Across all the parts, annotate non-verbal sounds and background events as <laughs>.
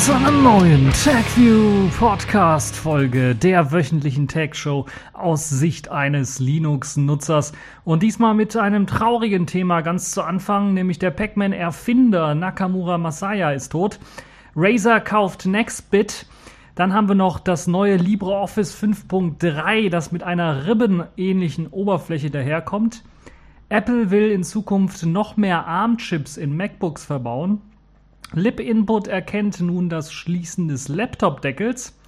zu einer neuen TagView Podcast Folge der wöchentlichen Tag Show aus Sicht eines Linux-Nutzers. Und diesmal mit einem traurigen Thema ganz zu Anfang, nämlich der Pac-Man-Erfinder Nakamura Masaya ist tot. Razer kauft Nextbit. Dann haben wir noch das neue LibreOffice 5.3, das mit einer ribbenähnlichen Oberfläche daherkommt. Apple will in Zukunft noch mehr ARM-Chips in MacBooks verbauen. Lib-Input erkennt nun das Schließen des Laptop-Deckels.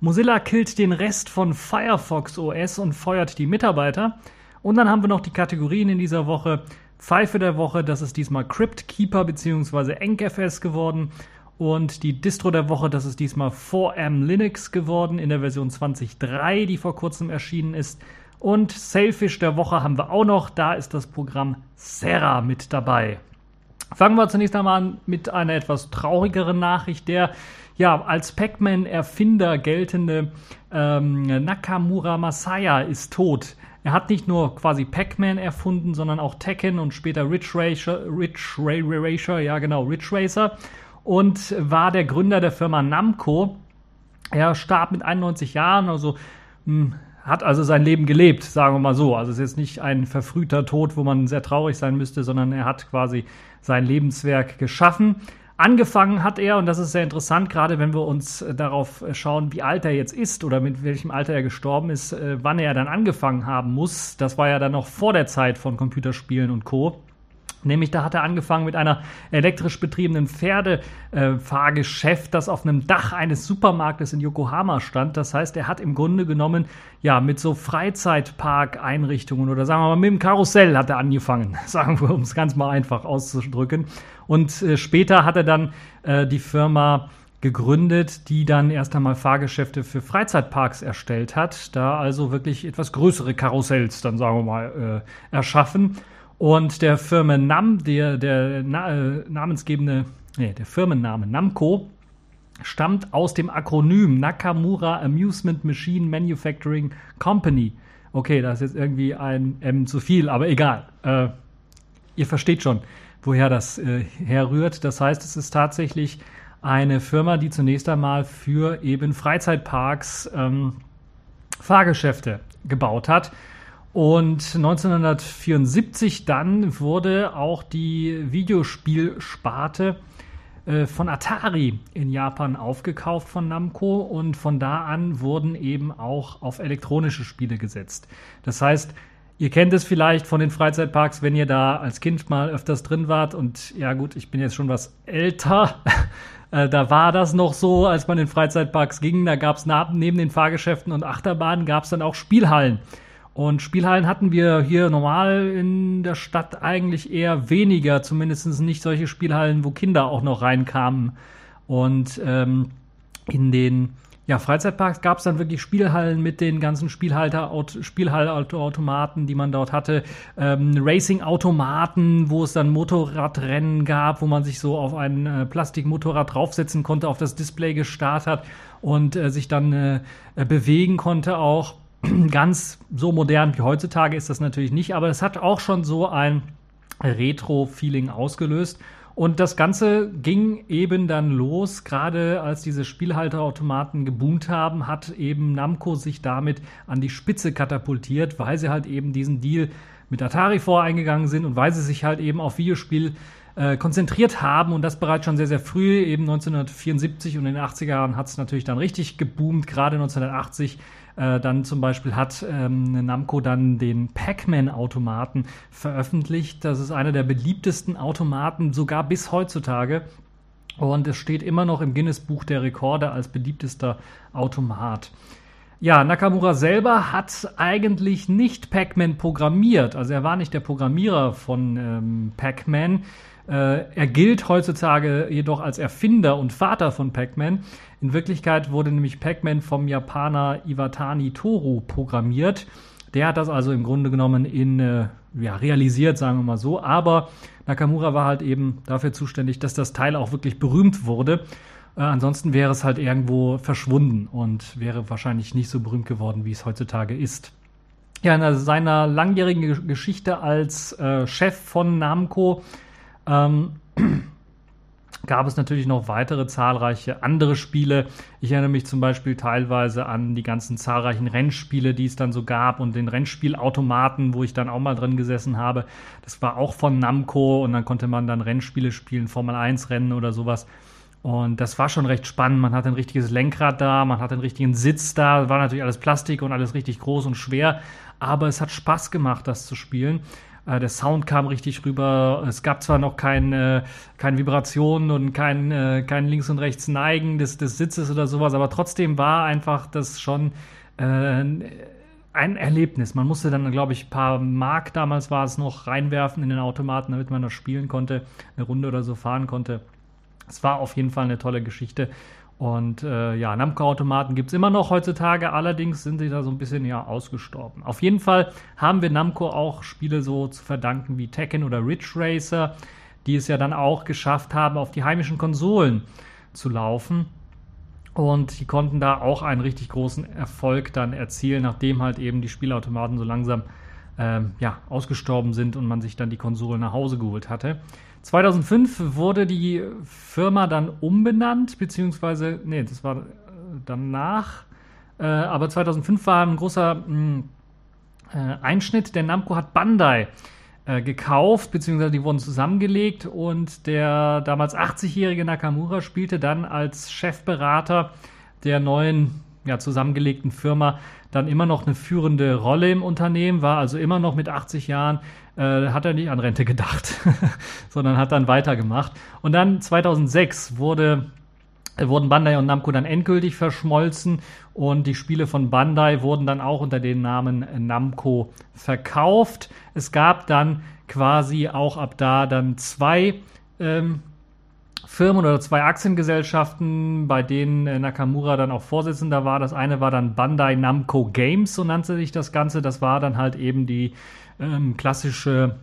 Mozilla killt den Rest von Firefox OS und feuert die Mitarbeiter. Und dann haben wir noch die Kategorien in dieser Woche. Pfeife der Woche, das ist diesmal CryptKeeper bzw. EncFS geworden. Und die Distro der Woche, das ist diesmal 4M Linux geworden in der Version 20.3, die vor kurzem erschienen ist. Und Sailfish der Woche haben wir auch noch. Da ist das Programm Serra mit dabei. Fangen wir zunächst einmal an mit einer etwas traurigeren Nachricht. Der ja als Pac-Man-Erfinder geltende ähm, Nakamura Masaya ist tot. Er hat nicht nur quasi Pac-Man erfunden, sondern auch Tekken und später Ridge Racer, Ridge Racer, ja genau, Ridge Racer und war der Gründer der Firma Namco. Er starb mit 91 Jahren, also mh, hm, hat also sein Leben gelebt, sagen wir mal so. Also es ist jetzt nicht ein verfrühter Tod, wo man sehr traurig sein müsste, sondern er hat quasi sein Lebenswerk geschaffen. Angefangen hat er, und das ist sehr interessant, gerade wenn wir uns äh, darauf schauen, wie alt er jetzt ist oder mit welchem Alter er gestorben ist, äh, wann er dann angefangen haben muss. Das war ja dann noch vor der Zeit von Computerspielen und Co. Nämlich da hat er angefangen mit einer elektrisch betriebenen Pferdefahrgeschäft, das auf einem Dach eines Supermarktes in Yokohama stand. Das heißt, er hat im Grunde genommen ja mit so Freizeitpark-Einrichtungen oder sagen wir mal mit dem Karussell hat er angefangen, <laughs> sagen wir, um es ganz mal einfach auszudrücken. Und äh, später hat er dann äh, die Firma gegründet, die dann erst einmal Fahrgeschäfte für Freizeitparks erstellt hat, da also wirklich etwas größere Karussells dann sagen wir mal äh, erschaffen. Und der Firmenname, der, der na, äh, namensgebende, nee, der Firmenname Namco stammt aus dem Akronym Nakamura Amusement Machine Manufacturing Company. Okay, da ist jetzt irgendwie ein M zu viel, aber egal. Äh, ihr versteht schon, woher das äh, herrührt. Das heißt, es ist tatsächlich eine Firma, die zunächst einmal für eben Freizeitparks ähm, Fahrgeschäfte gebaut hat. Und 1974 dann wurde auch die Videospielsparte äh, von Atari in Japan aufgekauft von Namco und von da an wurden eben auch auf elektronische Spiele gesetzt. Das heißt, ihr kennt es vielleicht von den Freizeitparks, wenn ihr da als Kind mal öfters drin wart und ja gut, ich bin jetzt schon was älter. <laughs> Äh, da war das noch so, als man in Freizeitparks ging, da gab es neben den Fahrgeschäften und Achterbahnen gab es dann auch Spielhallen. Und Spielhallen hatten wir hier normal in der Stadt eigentlich eher weniger, zumindest nicht solche Spielhallen, wo Kinder auch noch reinkamen. Und ähm, in den ja, Freizeitparks gab es dann wirklich Spielhallen mit den ganzen Spielhalter, Spielhallautomaten, die man dort hatte, ähm, Racing-Automaten, wo es dann Motorradrennen gab, wo man sich so auf ein äh, Plastikmotorrad draufsetzen konnte, auf das Display gestartet und äh, sich dann äh, bewegen konnte auch. <clears throat> Ganz so modern wie heutzutage ist das natürlich nicht, aber es hat auch schon so ein Retro-Feeling ausgelöst. Und das Ganze ging eben dann los, gerade als diese Spielhalterautomaten geboomt haben, hat eben Namco sich damit an die Spitze katapultiert, weil sie halt eben diesen Deal mit Atari voreingegangen sind und weil sie sich halt eben auf Videospiel äh, konzentriert haben und das bereits schon sehr, sehr früh, eben 1974 und in den 80er Jahren hat es natürlich dann richtig geboomt, gerade 1980 äh, dann zum Beispiel hat ähm, Namco dann den Pac-Man-Automaten veröffentlicht. Das ist einer der beliebtesten Automaten, sogar bis heutzutage. Und es steht immer noch im Guinness-Buch der Rekorde als beliebtester Automat. Ja, Nakamura selber hat eigentlich nicht Pac-Man programmiert. Also er war nicht der Programmierer von ähm, Pac-Man. Äh, er gilt heutzutage jedoch als Erfinder und Vater von Pac-Man. In Wirklichkeit wurde nämlich Pac-Man vom Japaner Iwatani Toru programmiert. Der hat das also im Grunde genommen in, äh, ja, realisiert, sagen wir mal so. Aber Nakamura war halt eben dafür zuständig, dass das Teil auch wirklich berühmt wurde. Äh, ansonsten wäre es halt irgendwo verschwunden und wäre wahrscheinlich nicht so berühmt geworden, wie es heutzutage ist. Ja, in seiner langjährigen Geschichte als äh, Chef von Namco ähm, <clears throat> gab es natürlich noch weitere zahlreiche andere Spiele. Ich erinnere mich zum Beispiel teilweise an die ganzen zahlreichen Rennspiele, die es dann so gab und den Rennspielautomaten, wo ich dann auch mal drin gesessen habe. Das war auch von Namco und dann konnte man dann Rennspiele spielen, Formel 1 Rennen oder sowas. Und das war schon recht spannend. Man hatte ein richtiges Lenkrad da, man hatte einen richtigen Sitz da, war natürlich alles Plastik und alles richtig groß und schwer, aber es hat Spaß gemacht, das zu spielen. Äh, der Sound kam richtig rüber. Es gab zwar noch keine, keine Vibrationen und kein, äh, kein links und rechts Neigen des, des Sitzes oder sowas, aber trotzdem war einfach das schon äh, ein Erlebnis. Man musste dann, glaube ich, ein paar Mark damals war es noch reinwerfen in den Automaten, damit man das spielen konnte, eine Runde oder so fahren konnte. Es war auf jeden Fall eine tolle Geschichte. Und äh, ja, Namco-Automaten gibt es immer noch heutzutage, allerdings sind sie da so ein bisschen ja ausgestorben. Auf jeden Fall haben wir Namco auch Spiele so zu verdanken wie Tekken oder Ridge Racer, die es ja dann auch geschafft haben, auf die heimischen Konsolen zu laufen. Und die konnten da auch einen richtig großen Erfolg dann erzielen, nachdem halt eben die Spielautomaten so langsam ähm, ja, ausgestorben sind und man sich dann die Konsolen nach Hause geholt hatte. 2005 wurde die Firma dann umbenannt, beziehungsweise, nee, das war äh, danach. Äh, aber 2005 war ein großer mh, hm, äh, Einschnitt. Der Namco hat Bandai äh, gekauft, beziehungsweise die wurden zusammengelegt und der damals 80-jährige Nakamura spielte dann als Chefberater der neuen ja, zusammengelegten Firma dann immer noch eine führende Rolle im Unternehmen, war also immer noch mit 80 Jahren, äh, hat er nicht an Rente gedacht, <laughs> sondern hat dann weitergemacht. Und dann 2006 wurde wurden Bandai und Namco dann endgültig verschmolzen und die Spiele von Bandai wurden dann auch unter dem Namen Namco verkauft. Es gab dann quasi auch ab da dann zwei ähm, Firmen oder zwei Aktiengesellschaften, bei denen äh, Nakamura dann auch Vorsitzender war. Das eine war dann Bandai Namco Games, so nannte sich das Ganze. Das war dann halt eben die ähm, klassische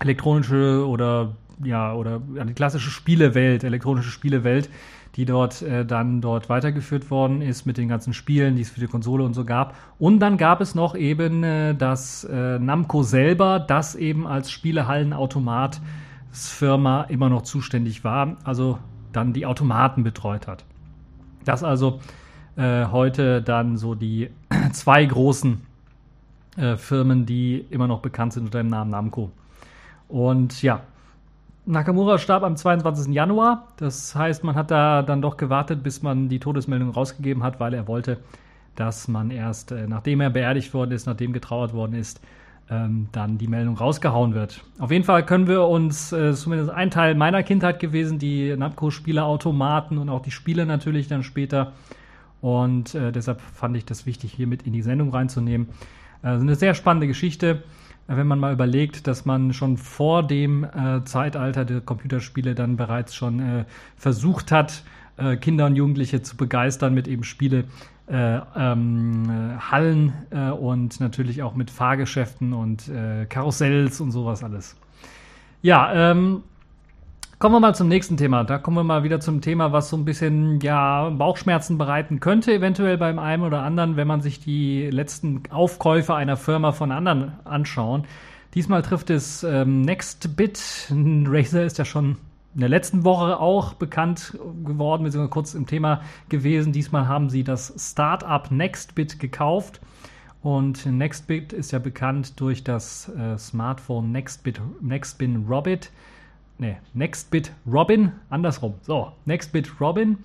elektronische oder ja oder die klassische Spielewelt, elektronische Spielewelt, die dort äh, dann dort weitergeführt worden ist mit den ganzen Spielen, die es für die Konsole und so gab. Und dann gab es noch eben äh, das äh, Namco selber, das eben als Spielehallenautomat Firma immer noch zuständig war, also dann die Automaten betreut hat. Das also äh, heute dann so die <clears throat> zwei großen äh, Firmen, die immer noch bekannt sind unter dem Namen Namco. Und ja, Nakamura starb am 22. Januar. Das heißt, man hat da dann doch gewartet, bis man die Todesmeldung rausgegeben hat, weil er wollte, dass man erst, äh, nachdem er beerdigt worden ist, nachdem getrauert worden ist, ähm, dann die Meldung rausgehauen wird. Auf jeden Fall können wir uns, äh, zumindest ein Teil meiner Kindheit gewesen, die Namco-Spieleautomaten und auch die Spiele natürlich dann später. Und äh, deshalb fand ich das wichtig, hier mit in die Sendung reinzunehmen. Äh, eine sehr spannende Geschichte, äh, wenn man mal überlegt, dass man schon vor dem äh, Zeitalter der Computerspiele dann bereits schon äh, versucht hat, Kinder und Jugendliche zu begeistern mit eben Spiele, äh, ähm, Hallen äh, und natürlich auch mit Fahrgeschäften und äh, Karussells und sowas alles. Ja, ähm, kommen wir mal zum nächsten Thema. Da kommen wir mal wieder zum Thema, was so ein bisschen ja Bauchschmerzen bereiten könnte, eventuell beim einen oder anderen, wenn man sich die letzten Aufkäufe einer Firma von anderen anschauen. Diesmal trifft es ähm, Nextbit. Razer ist ja schon in der letzten Woche auch bekannt geworden, beziehungsweise kurz im Thema gewesen. Diesmal haben sie das Startup Nextbit gekauft. Und Nextbit ist ja bekannt durch das äh, Smartphone Nextbit, Nextbin Robin. Ne, Nextbit Robin, andersrum. So, Nextbit Robin.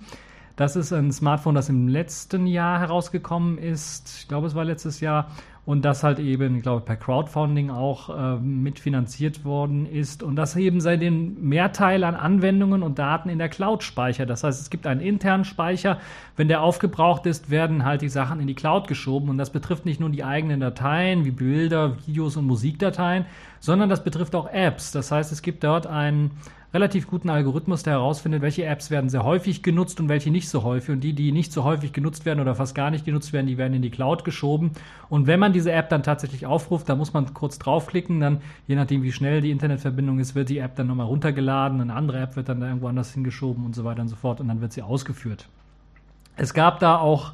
Das ist ein Smartphone, das im letzten Jahr herausgekommen ist. Ich glaube, es war letztes Jahr und das halt eben, ich glaube, per Crowdfunding auch äh, mitfinanziert worden ist und das eben sei den Mehrteil an Anwendungen und Daten in der Cloud speichert. Das heißt, es gibt einen internen Speicher. Wenn der aufgebraucht ist, werden halt die Sachen in die Cloud geschoben und das betrifft nicht nur die eigenen Dateien wie Bilder, Videos und Musikdateien, sondern das betrifft auch Apps. Das heißt, es gibt dort einen relativ guten Algorithmus, der herausfindet, welche Apps werden sehr häufig genutzt und welche nicht so häufig. Und die, die nicht so häufig genutzt werden oder fast gar nicht genutzt werden, die werden in die Cloud geschoben. Und wenn man diese App dann tatsächlich aufruft, dann muss man kurz draufklicken, dann je nachdem, wie schnell die Internetverbindung ist, wird die App dann nochmal runtergeladen, eine andere App wird dann da irgendwo anders hingeschoben und so weiter und so fort und dann wird sie ausgeführt. Es gab da auch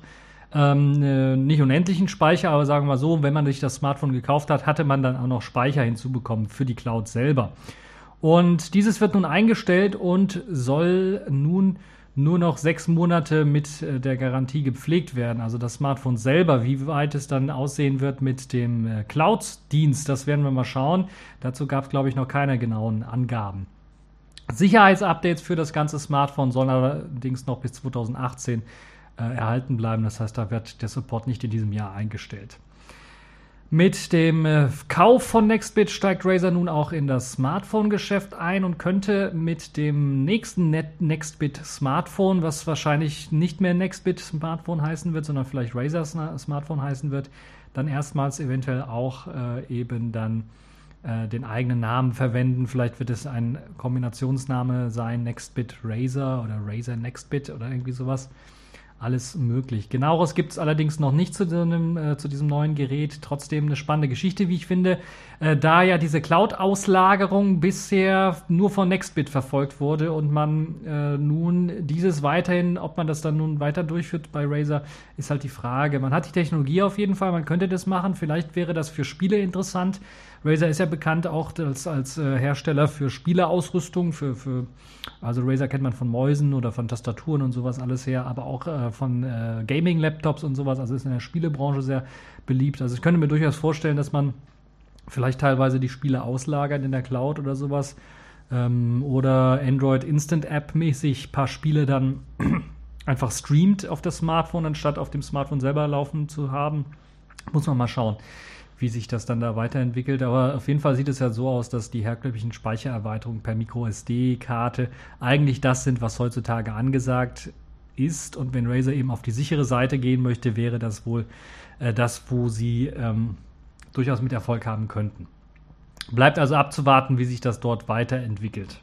ähm, äh, nicht unendlichen Speicher, aber sagen wir so, wenn man sich das Smartphone gekauft hat, hatte man dann auch noch Speicher hinzubekommen für die Cloud selber. Und dieses wird nun eingestellt und soll nun nur noch sechs Monate mit äh, der Garantie gepflegt werden. Also das Smartphone selber, wie weit es dann aussehen wird mit dem äh, Cloud-Dienst, das werden wir mal schauen. Dazu gab es, glaube ich, noch keine genauen Angaben. Sicherheitsupdates für das ganze Smartphone sollen allerdings noch bis 2018 äh, erhalten bleiben. Das heißt, da wird der Support nicht in diesem Jahr eingestellt. Mit dem äh, Kauf von Nextbit steigt Razer nun auch in das Smartphone-Geschäft ein und könnte mit dem nächsten Net Nextbit Smartphone, was wahrscheinlich nicht mehr Nextbit Smartphone heißen wird, sondern vielleicht Razer Smartphone heißen wird, dann erstmals eventuell auch äh, eben dann äh, den eigenen Namen verwenden. Vielleicht wird es ein Kombinationsname sein, Nextbit Razer oder Razer Nextbit oder irgendwie sowas alles möglich. Genaueres gibt es allerdings noch nicht zu, diesem, äh, zu diesem neuen Gerät. Trotzdem eine spannende Geschichte, wie ich finde, äh, da ja diese Cloud-Auslagerung bisher nur von Nextbit verfolgt wurde und man äh, nun dieses weiterhin, ob man das dann nun weiter durchführt bei Razer, ist halt die Frage. Man hat die Technologie auf jeden Fall, man könnte das machen. Vielleicht wäre das für Spiele interessant. Razer ist ja bekannt auch als, als äh, Hersteller für Spieleausrüstung, für, für, also Razer kennt man von Mäusen oder von Tastaturen und sowas alles her, aber auch äh, von äh, Gaming-Laptops und sowas, also ist in der Spielebranche sehr beliebt. Also ich könnte mir durchaus vorstellen, dass man vielleicht teilweise die Spiele auslagert in der Cloud oder sowas. Ähm, oder Android Instant App mäßig ein paar Spiele dann <clears throat> einfach streamt auf das Smartphone, anstatt auf dem Smartphone selber laufen zu haben. Muss man mal schauen wie sich das dann da weiterentwickelt. Aber auf jeden Fall sieht es ja so aus, dass die herkömmlichen Speichererweiterungen per MicroSD-Karte eigentlich das sind, was heutzutage angesagt ist. Und wenn Razer eben auf die sichere Seite gehen möchte, wäre das wohl äh, das, wo sie ähm, durchaus mit Erfolg haben könnten. Bleibt also abzuwarten, wie sich das dort weiterentwickelt.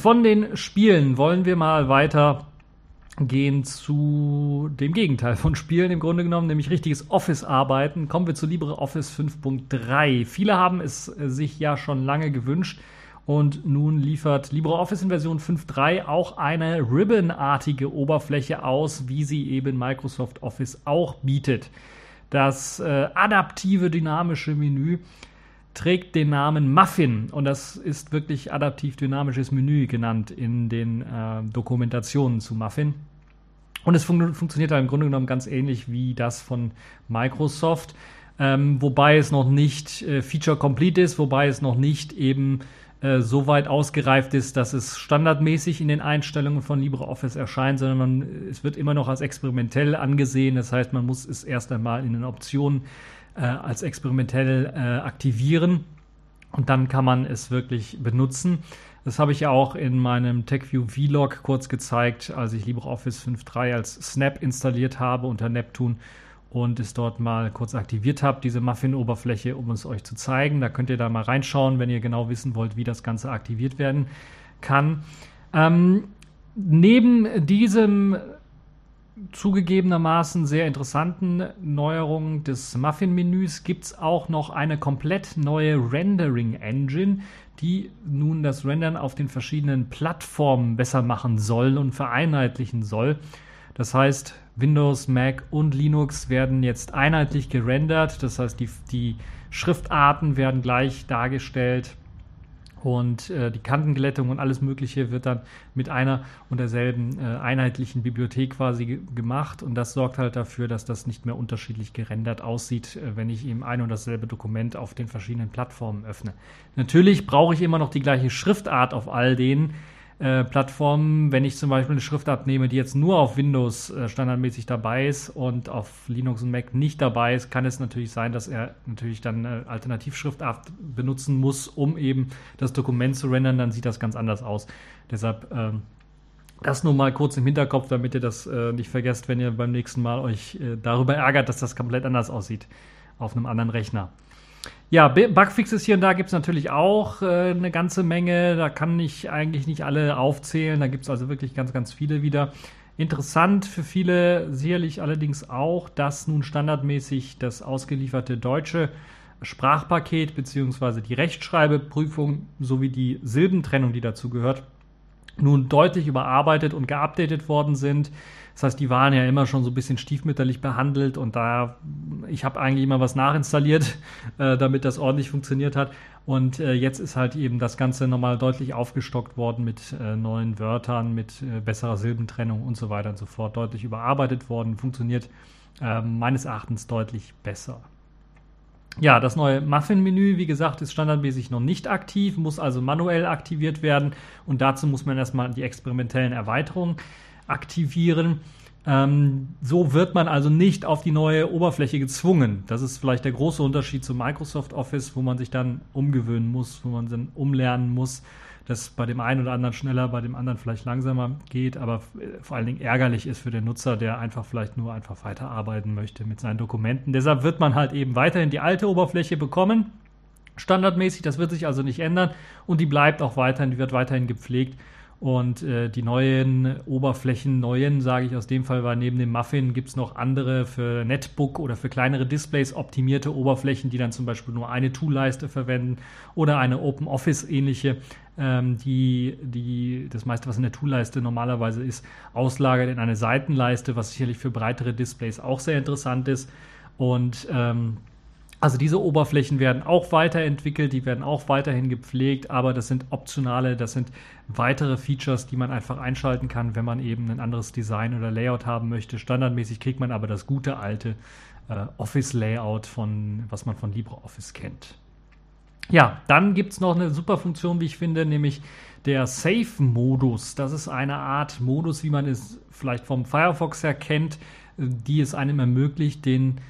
Von den Spielen wollen wir mal weiter gehen zu dem Gegenteil von Spielen im Grunde genommen, nämlich richtiges Office-Arbeiten. Kommen wir zu LibreOffice 5.3. Viele haben es äh, sich ja schon lange gewünscht und nun liefert LibreOffice in Version 5.3 auch eine Ribbon-artige Oberfläche aus, wie sie eben Microsoft Office auch bietet. Das äh, adaptive dynamische Menü trägt den Namen Muffin und das ist wirklich adaptiv dynamisches Menü genannt in den äh, Dokumentationen zu Muffin. Und es fun funktioniert da im Grunde genommen ganz ähnlich wie das von Microsoft, ähm, wobei es noch nicht äh, feature complete ist, wobei es noch nicht eben äh, so weit ausgereift ist, dass es standardmäßig in den Einstellungen von LibreOffice erscheint, sondern man, es wird immer noch als experimentell angesehen. Das heißt, man muss es erst einmal in den Optionen äh, als experimentell äh, aktivieren und dann kann man es wirklich benutzen. Das habe ich ja auch in meinem TechView Vlog kurz gezeigt, als ich LibreOffice 5.3 als Snap installiert habe unter Neptune und es dort mal kurz aktiviert habe, diese Muffin-Oberfläche, um es euch zu zeigen. Da könnt ihr da mal reinschauen, wenn ihr genau wissen wollt, wie das Ganze aktiviert werden kann. Ähm, neben diesem zugegebenermaßen sehr interessanten Neuerung des Muffin-Menüs gibt es auch noch eine komplett neue Rendering-Engine, die nun das Rendern auf den verschiedenen Plattformen besser machen soll und vereinheitlichen soll. Das heißt, Windows, Mac und Linux werden jetzt einheitlich gerendert. Das heißt, die, die Schriftarten werden gleich dargestellt und äh, die Kantenglättung und alles Mögliche wird dann mit einer und derselben äh, einheitlichen Bibliothek quasi gemacht. Und das sorgt halt dafür, dass das nicht mehr unterschiedlich gerendert aussieht, äh, wenn ich eben ein und dasselbe Dokument auf den verschiedenen Plattformen öffne. Natürlich brauche ich immer noch die gleiche Schriftart auf all denen. Äh, Plattformen, wenn ich zum Beispiel eine Schriftart nehme, die jetzt nur auf Windows äh, standardmäßig dabei ist und auf Linux und Mac nicht dabei ist, kann es natürlich sein, dass er natürlich dann eine Alternativschriftart benutzen muss, um eben das Dokument zu rendern. Dann sieht das ganz anders aus. Deshalb ähm, das nur mal kurz im Hinterkopf, damit ihr das äh, nicht vergesst, wenn ihr beim nächsten Mal euch äh, darüber ärgert, dass das komplett anders aussieht auf einem anderen Rechner. Ja, Bugfixes hier und da gibt es natürlich auch äh, eine ganze Menge. Da kann ich eigentlich nicht alle aufzählen. Da gibt es also wirklich ganz, ganz viele wieder. Interessant für viele sicherlich allerdings auch, dass nun standardmäßig das ausgelieferte deutsche Sprachpaket bzw. die Rechtschreibeprüfung sowie die Silbentrennung, die dazu gehört, nun deutlich überarbeitet und geupdatet worden sind. Das heißt, die waren ja immer schon so ein bisschen stiefmütterlich behandelt und da ich habe eigentlich immer was nachinstalliert, <laughs> äh, damit das ordentlich funktioniert hat. Und äh, jetzt ist halt eben das Ganze nochmal deutlich aufgestockt worden mit äh, neuen Wörtern, mit äh, besserer Silbentrennung und so weiter und so fort. Deutlich überarbeitet worden, funktioniert ähm, meines Erachtens deutlich besser. Ja, das neue Muffin-Menü, wie gesagt, ist standardmäßig noch nicht aktiv, muss also manuell aktiviert werden und dazu muss man erstmal die experimentellen Erweiterungen aktivieren. Ähm, so wird man also nicht auf die neue Oberfläche gezwungen. Das ist vielleicht der große Unterschied zu Microsoft Office, wo man sich dann umgewöhnen muss, wo man dann umlernen muss, das bei dem einen oder anderen schneller, bei dem anderen vielleicht langsamer geht, aber vor allen Dingen ärgerlich ist für den Nutzer, der einfach vielleicht nur einfach weiterarbeiten möchte mit seinen Dokumenten. Deshalb wird man halt eben weiterhin die alte Oberfläche bekommen, standardmäßig, das wird sich also nicht ändern und die bleibt auch weiterhin, die wird weiterhin gepflegt und äh, die neuen Oberflächen, neuen sage ich aus dem Fall, weil neben dem Muffin gibt es noch andere für Netbook oder für kleinere Displays optimierte Oberflächen, die dann zum Beispiel nur eine Toolleiste verwenden oder eine Open Office ähnliche, ähm, die, die das meiste, was in der Toolleiste normalerweise ist, auslagert in eine Seitenleiste, was sicherlich für breitere Displays auch sehr interessant ist. Und ähm, also diese Oberflächen werden auch weiterentwickelt, die werden auch weiterhin gepflegt, aber das sind optionale, das sind weitere Features, die man einfach einschalten kann, wenn man eben ein anderes Design oder Layout haben möchte. Standardmäßig kriegt man aber das gute alte äh, Office-Layout von, was man von LibreOffice kennt. Ja, dann gibt es noch eine super Funktion, wie ich finde, nämlich der Safe-Modus. Das ist eine Art Modus, wie man es vielleicht vom Firefox her kennt, die es einem ermöglicht, den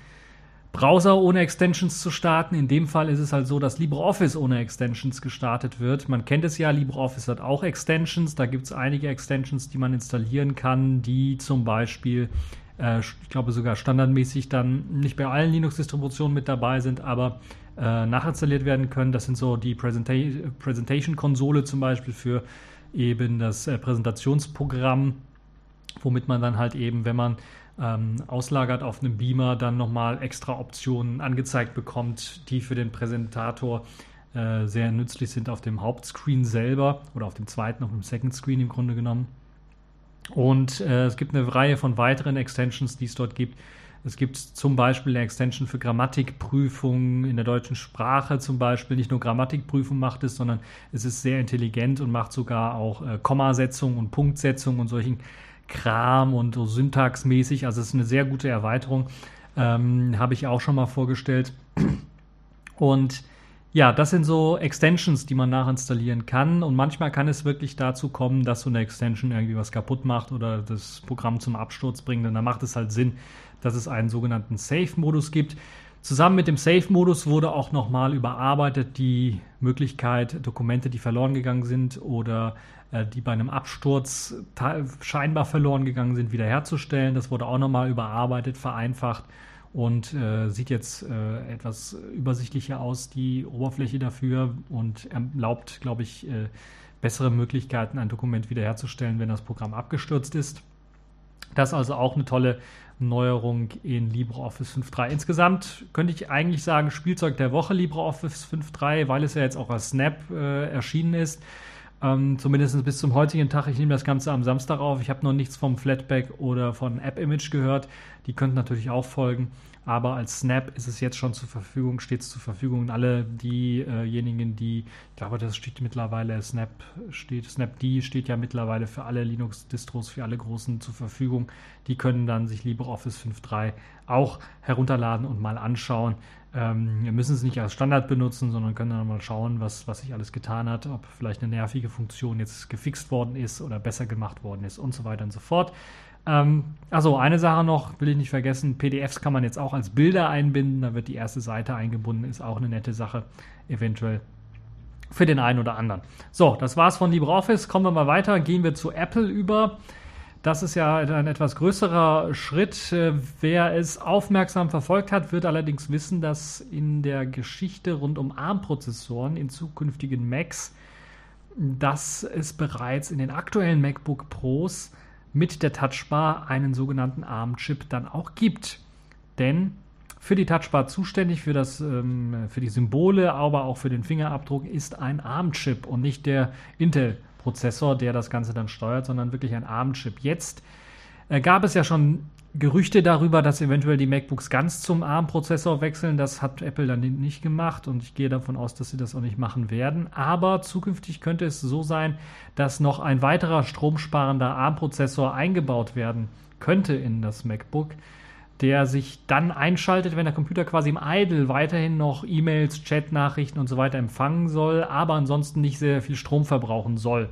Browser ohne Extensions zu starten. In dem Fall ist es halt so, dass LibreOffice ohne Extensions gestartet wird. Man kennt es ja, LibreOffice hat auch Extensions. Da gibt es einige Extensions, die man installieren kann, die zum Beispiel, äh, ich glaube sogar standardmäßig dann nicht bei allen Linux-Distributionen mit dabei sind, aber äh, nachinstalliert werden können. Das sind so die Präsenta Präsentation-Konsole zum Beispiel für eben das äh, Präsentationsprogramm, womit man dann halt eben, wenn man ähm, auslagert auf einem Beamer, dann nochmal extra Optionen angezeigt bekommt, die für den Präsentator äh, sehr nützlich sind auf dem Hauptscreen selber oder auf dem zweiten, auf dem Second Screen im Grunde genommen. Und äh, es gibt eine Reihe von weiteren Extensions, die es dort gibt. Es gibt zum Beispiel eine Extension für Grammatikprüfungen in der deutschen Sprache zum Beispiel. Nicht nur Grammatikprüfung macht es, sondern es ist sehr intelligent und macht sogar auch äh, Kommasetzung und Punktsetzung und solchen Kram und so syntaxmäßig. Also es ist eine sehr gute Erweiterung. Ähm, Habe ich auch schon mal vorgestellt. Und ja, das sind so Extensions, die man nachinstallieren kann. Und manchmal kann es wirklich dazu kommen, dass so eine Extension irgendwie was kaputt macht oder das Programm zum Absturz bringt. Und dann macht es halt Sinn, dass es einen sogenannten Safe-Modus gibt. Zusammen mit dem Safe-Modus wurde auch nochmal überarbeitet die Möglichkeit, Dokumente, die verloren gegangen sind oder die bei einem Absturz scheinbar verloren gegangen sind, wiederherzustellen. Das wurde auch nochmal überarbeitet, vereinfacht und äh, sieht jetzt äh, etwas übersichtlicher aus, die Oberfläche dafür und erlaubt, glaube ich, äh, bessere Möglichkeiten, ein Dokument wiederherzustellen, wenn das Programm abgestürzt ist. Das ist also auch eine tolle Neuerung in LibreOffice 5.3. Insgesamt könnte ich eigentlich sagen, Spielzeug der Woche LibreOffice 5.3, weil es ja jetzt auch als Snap äh, erschienen ist. Ähm, zumindest bis zum heutigen Tag. Ich nehme das Ganze am Samstag auf. Ich habe noch nichts vom Flatback oder von App-Image gehört. Die könnten natürlich auch folgen. Aber als Snap ist es jetzt schon zur Verfügung, steht es zur Verfügung. Und alle diejenigen, die, ich glaube, das steht mittlerweile, Snap steht, Snapd steht ja mittlerweile für alle Linux-Distros, für alle großen zur Verfügung. Die können dann sich LibreOffice 5.3 auch herunterladen und mal anschauen. Ähm, wir müssen es nicht als Standard benutzen, sondern können dann mal schauen, was, was sich alles getan hat, ob vielleicht eine nervige Funktion jetzt gefixt worden ist oder besser gemacht worden ist und so weiter und so fort. Ähm, also eine Sache noch, will ich nicht vergessen, PDFs kann man jetzt auch als Bilder einbinden, da wird die erste Seite eingebunden, ist auch eine nette Sache, eventuell für den einen oder anderen. So, das war's von LibreOffice, kommen wir mal weiter, gehen wir zu Apple über. Das ist ja ein etwas größerer Schritt. Äh, wer es aufmerksam verfolgt hat, wird allerdings wissen, dass in der Geschichte rund um ARM-Prozessoren in zukünftigen Macs, dass es bereits in den aktuellen MacBook Pros mit der Touchbar einen sogenannten ARM-Chip dann auch gibt. Denn für die Touchbar zuständig, für, das, ähm, für die Symbole, aber auch für den Fingerabdruck ist ein ARM-Chip und nicht der Intel-Prozessor, der das Ganze dann steuert, sondern wirklich ein ARM-Chip. Jetzt äh, gab es ja schon Gerüchte darüber, dass eventuell die MacBooks ganz zum ARM-Prozessor wechseln. Das hat Apple dann nicht gemacht und ich gehe davon aus, dass sie das auch nicht machen werden. Aber zukünftig könnte es so sein, dass noch ein weiterer stromsparender ARM-Prozessor eingebaut werden könnte in das MacBook, der sich dann einschaltet, wenn der Computer quasi im Idle weiterhin noch E-Mails, Chat-Nachrichten und so weiter empfangen soll, aber ansonsten nicht sehr viel Strom verbrauchen soll.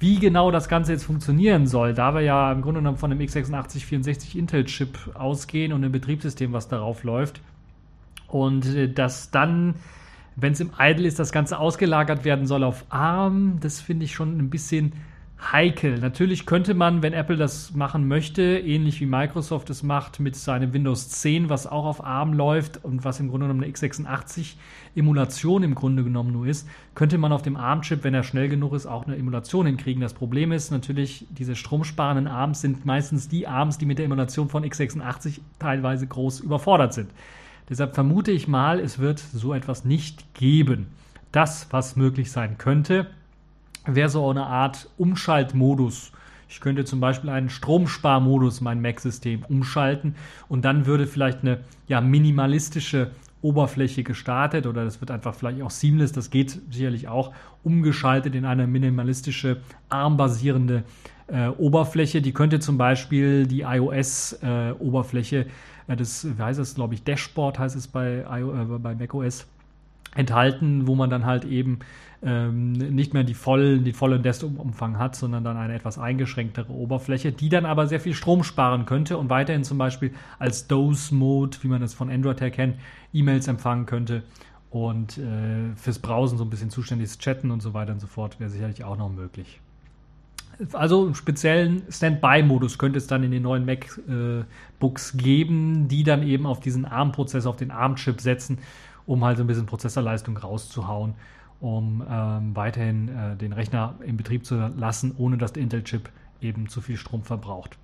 Wie genau das Ganze jetzt funktionieren soll, da wir ja im Grunde genommen von einem x86-64 Intel-Chip ausgehen und einem Betriebssystem, was darauf läuft, und äh, dass dann, wenn es im Idle ist, das Ganze ausgelagert werden soll auf ARM, das finde ich schon ein bisschen heikel. Natürlich könnte man, wenn Apple das machen möchte, ähnlich wie Microsoft es macht mit seinem Windows 10, was auch auf ARM läuft und was im Grunde genommen eine x86-Emulation im Grunde genommen nur ist, könnte man auf dem ARM-Chip, wenn er schnell genug ist, auch eine Emulation hinkriegen. Das Problem ist natürlich, diese stromsparenden ARMs sind meistens die ARMs, die mit der Emulation von x86 teilweise groß überfordert sind. Deshalb vermute ich mal, es wird so etwas nicht geben. Das, was möglich sein könnte, wäre so eine Art Umschaltmodus. Ich könnte zum Beispiel einen Stromsparmodus mein Mac-System umschalten und dann würde vielleicht eine ja, minimalistische Oberfläche gestartet oder das wird einfach vielleicht auch seamless, das geht sicherlich auch, umgeschaltet in eine minimalistische ARM-basierende äh, Oberfläche. Die könnte zum Beispiel die iOS-Oberfläche, äh, das wie heißt es, glaube ich, Dashboard heißt es bei, äh, bei macOS, enthalten, wo man dann halt eben ähm, nicht mehr die vollen, den vollen Desktop-Umfang hat, sondern dann eine etwas eingeschränktere Oberfläche, die dann aber sehr viel Strom sparen könnte und weiterhin zum Beispiel als DOS-Mode, wie man es von Android her kennt, E-Mails empfangen könnte und äh, fürs Browsen so ein bisschen zuständiges Chatten und so weiter und so fort wäre sicherlich auch noch möglich. Also einen speziellen Standby-Modus könnte es dann in den neuen MacBooks geben, die dann eben auf diesen ARM-Prozess, auf den ARM-Chip setzen, um halt so ein bisschen Prozessorleistung rauszuhauen um ähm, weiterhin äh, den Rechner in Betrieb zu lassen, ohne dass der Intel-Chip eben zu viel Strom verbraucht.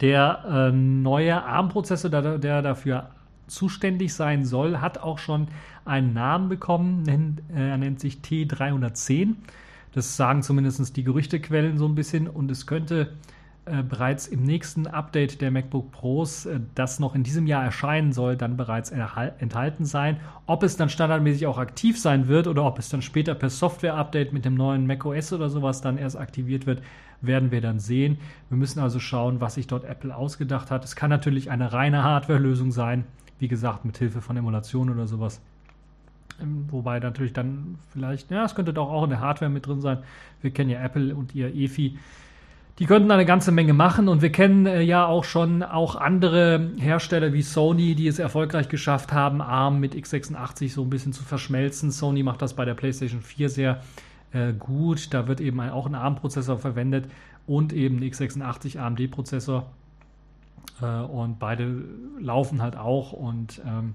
Der äh, neue ARM-Prozessor, der, der, dafür zuständig sein soll, hat auch schon einen Namen bekommen. Nennt, äh, er nennt sich T310. Das sagen zumindest die Gerüchtequellen so ein bisschen und es könnte äh, bereits im nächsten Update der MacBook Pros, äh, das noch in diesem Jahr erscheinen soll, dann bereits enthalten sein. Ob es dann standardmäßig auch aktiv sein wird oder ob es dann später per Software-Update mit dem neuen macOS oder sowas dann erst aktiviert wird, werden wir dann sehen. Wir müssen also schauen, was sich dort Apple ausgedacht hat. Es kann natürlich eine reine Hardware-Lösung sein, wie gesagt, mit Hilfe von Emulation oder sowas. Ähm, wobei natürlich dann vielleicht, ja, es könnte doch auch in der Hardware mit drin sein. Wir kennen ja Apple und ihr EFI die könnten eine ganze Menge machen und wir kennen äh, ja auch schon auch andere Hersteller wie Sony, die es erfolgreich geschafft haben, ARM mit x86 so ein bisschen zu verschmelzen. Sony macht das bei der PlayStation 4 sehr äh, gut. Da wird eben ein, auch ein ARM-Prozessor verwendet und eben ein x86 AMD-Prozessor. Äh, und beide laufen halt auch. Und ähm,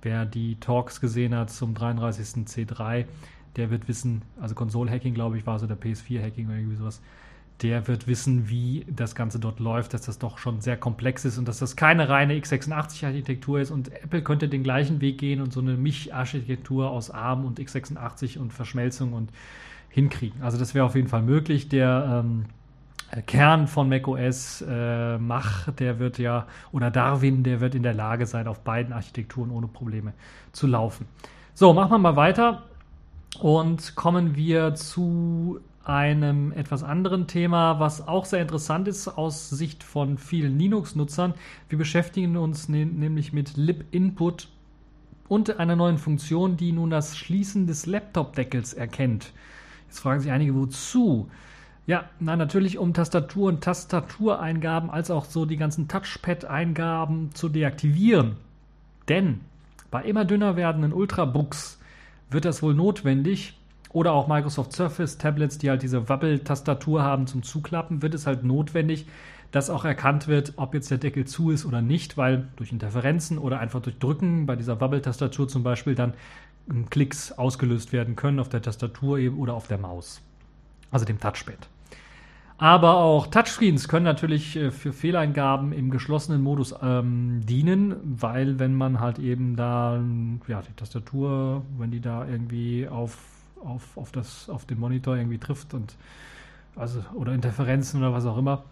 wer die Talks gesehen hat zum 33. C3, der wird wissen, also Konsole-Hacking, glaube ich, war so der PS4-Hacking oder irgendwie sowas der wird wissen, wie das Ganze dort läuft, dass das doch schon sehr komplex ist und dass das keine reine x86-Architektur ist. Und Apple könnte den gleichen Weg gehen und so eine Mich-Architektur aus ARM und x86 und Verschmelzung und hinkriegen. Also das wäre auf jeden Fall möglich. Der ähm, Kern von macOS äh, Mach, der wird ja, oder Darwin, der wird in der Lage sein, auf beiden Architekturen ohne Probleme zu laufen. So, machen wir mal weiter und kommen wir zu einem etwas anderen Thema, was auch sehr interessant ist aus Sicht von vielen Linux-Nutzern. Wir beschäftigen uns ne nämlich mit Lib-Input und einer neuen Funktion, die nun das Schließen des Laptop-Deckels erkennt. Jetzt fragen sich einige, wozu? Ja, na natürlich, um Tastatur und Tastatureingaben als auch so die ganzen Touchpad-Eingaben zu deaktivieren. Denn bei immer dünner werdenden Ultrabooks wird das wohl notwendig, oder auch Microsoft Surface Tablets, die halt diese Wabbel-Tastatur haben zum Zuklappen, wird es halt notwendig, dass auch erkannt wird, ob jetzt der Deckel zu ist oder nicht, weil durch Interferenzen oder einfach durch Drücken bei dieser Wabbel-Tastatur zum Beispiel dann ähm, Klicks ausgelöst werden können auf der Tastatur eben oder auf der Maus, also dem Touchpad. Aber auch Touchscreens können natürlich äh, für Fehleingaben im geschlossenen Modus ähm, dienen, weil wenn man halt eben da ja, die Tastatur, wenn die da irgendwie auf auf, auf, das, auf den Monitor irgendwie trifft und also oder Interferenzen oder was auch immer,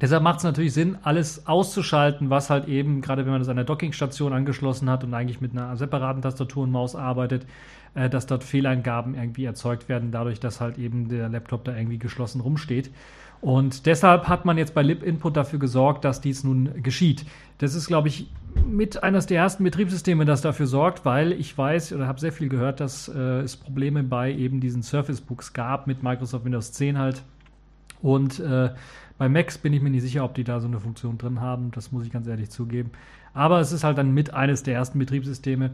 Deshalb macht es natürlich Sinn, alles auszuschalten, was halt eben, gerade wenn man das an der Dockingstation angeschlossen hat und eigentlich mit einer separaten Tastatur und Maus arbeitet, äh, dass dort Fehleingaben irgendwie erzeugt werden, dadurch, dass halt eben der Laptop da irgendwie geschlossen rumsteht. Und deshalb hat man jetzt bei Lib Input dafür gesorgt, dass dies nun geschieht. Das ist, glaube ich, mit eines der ersten Betriebssysteme, das dafür sorgt, weil ich weiß oder habe sehr viel gehört, dass äh, es Probleme bei eben diesen Surface Books gab mit Microsoft Windows 10 halt. Und äh, bei Macs bin ich mir nicht sicher, ob die da so eine Funktion drin haben. Das muss ich ganz ehrlich zugeben. Aber es ist halt dann mit eines der ersten Betriebssysteme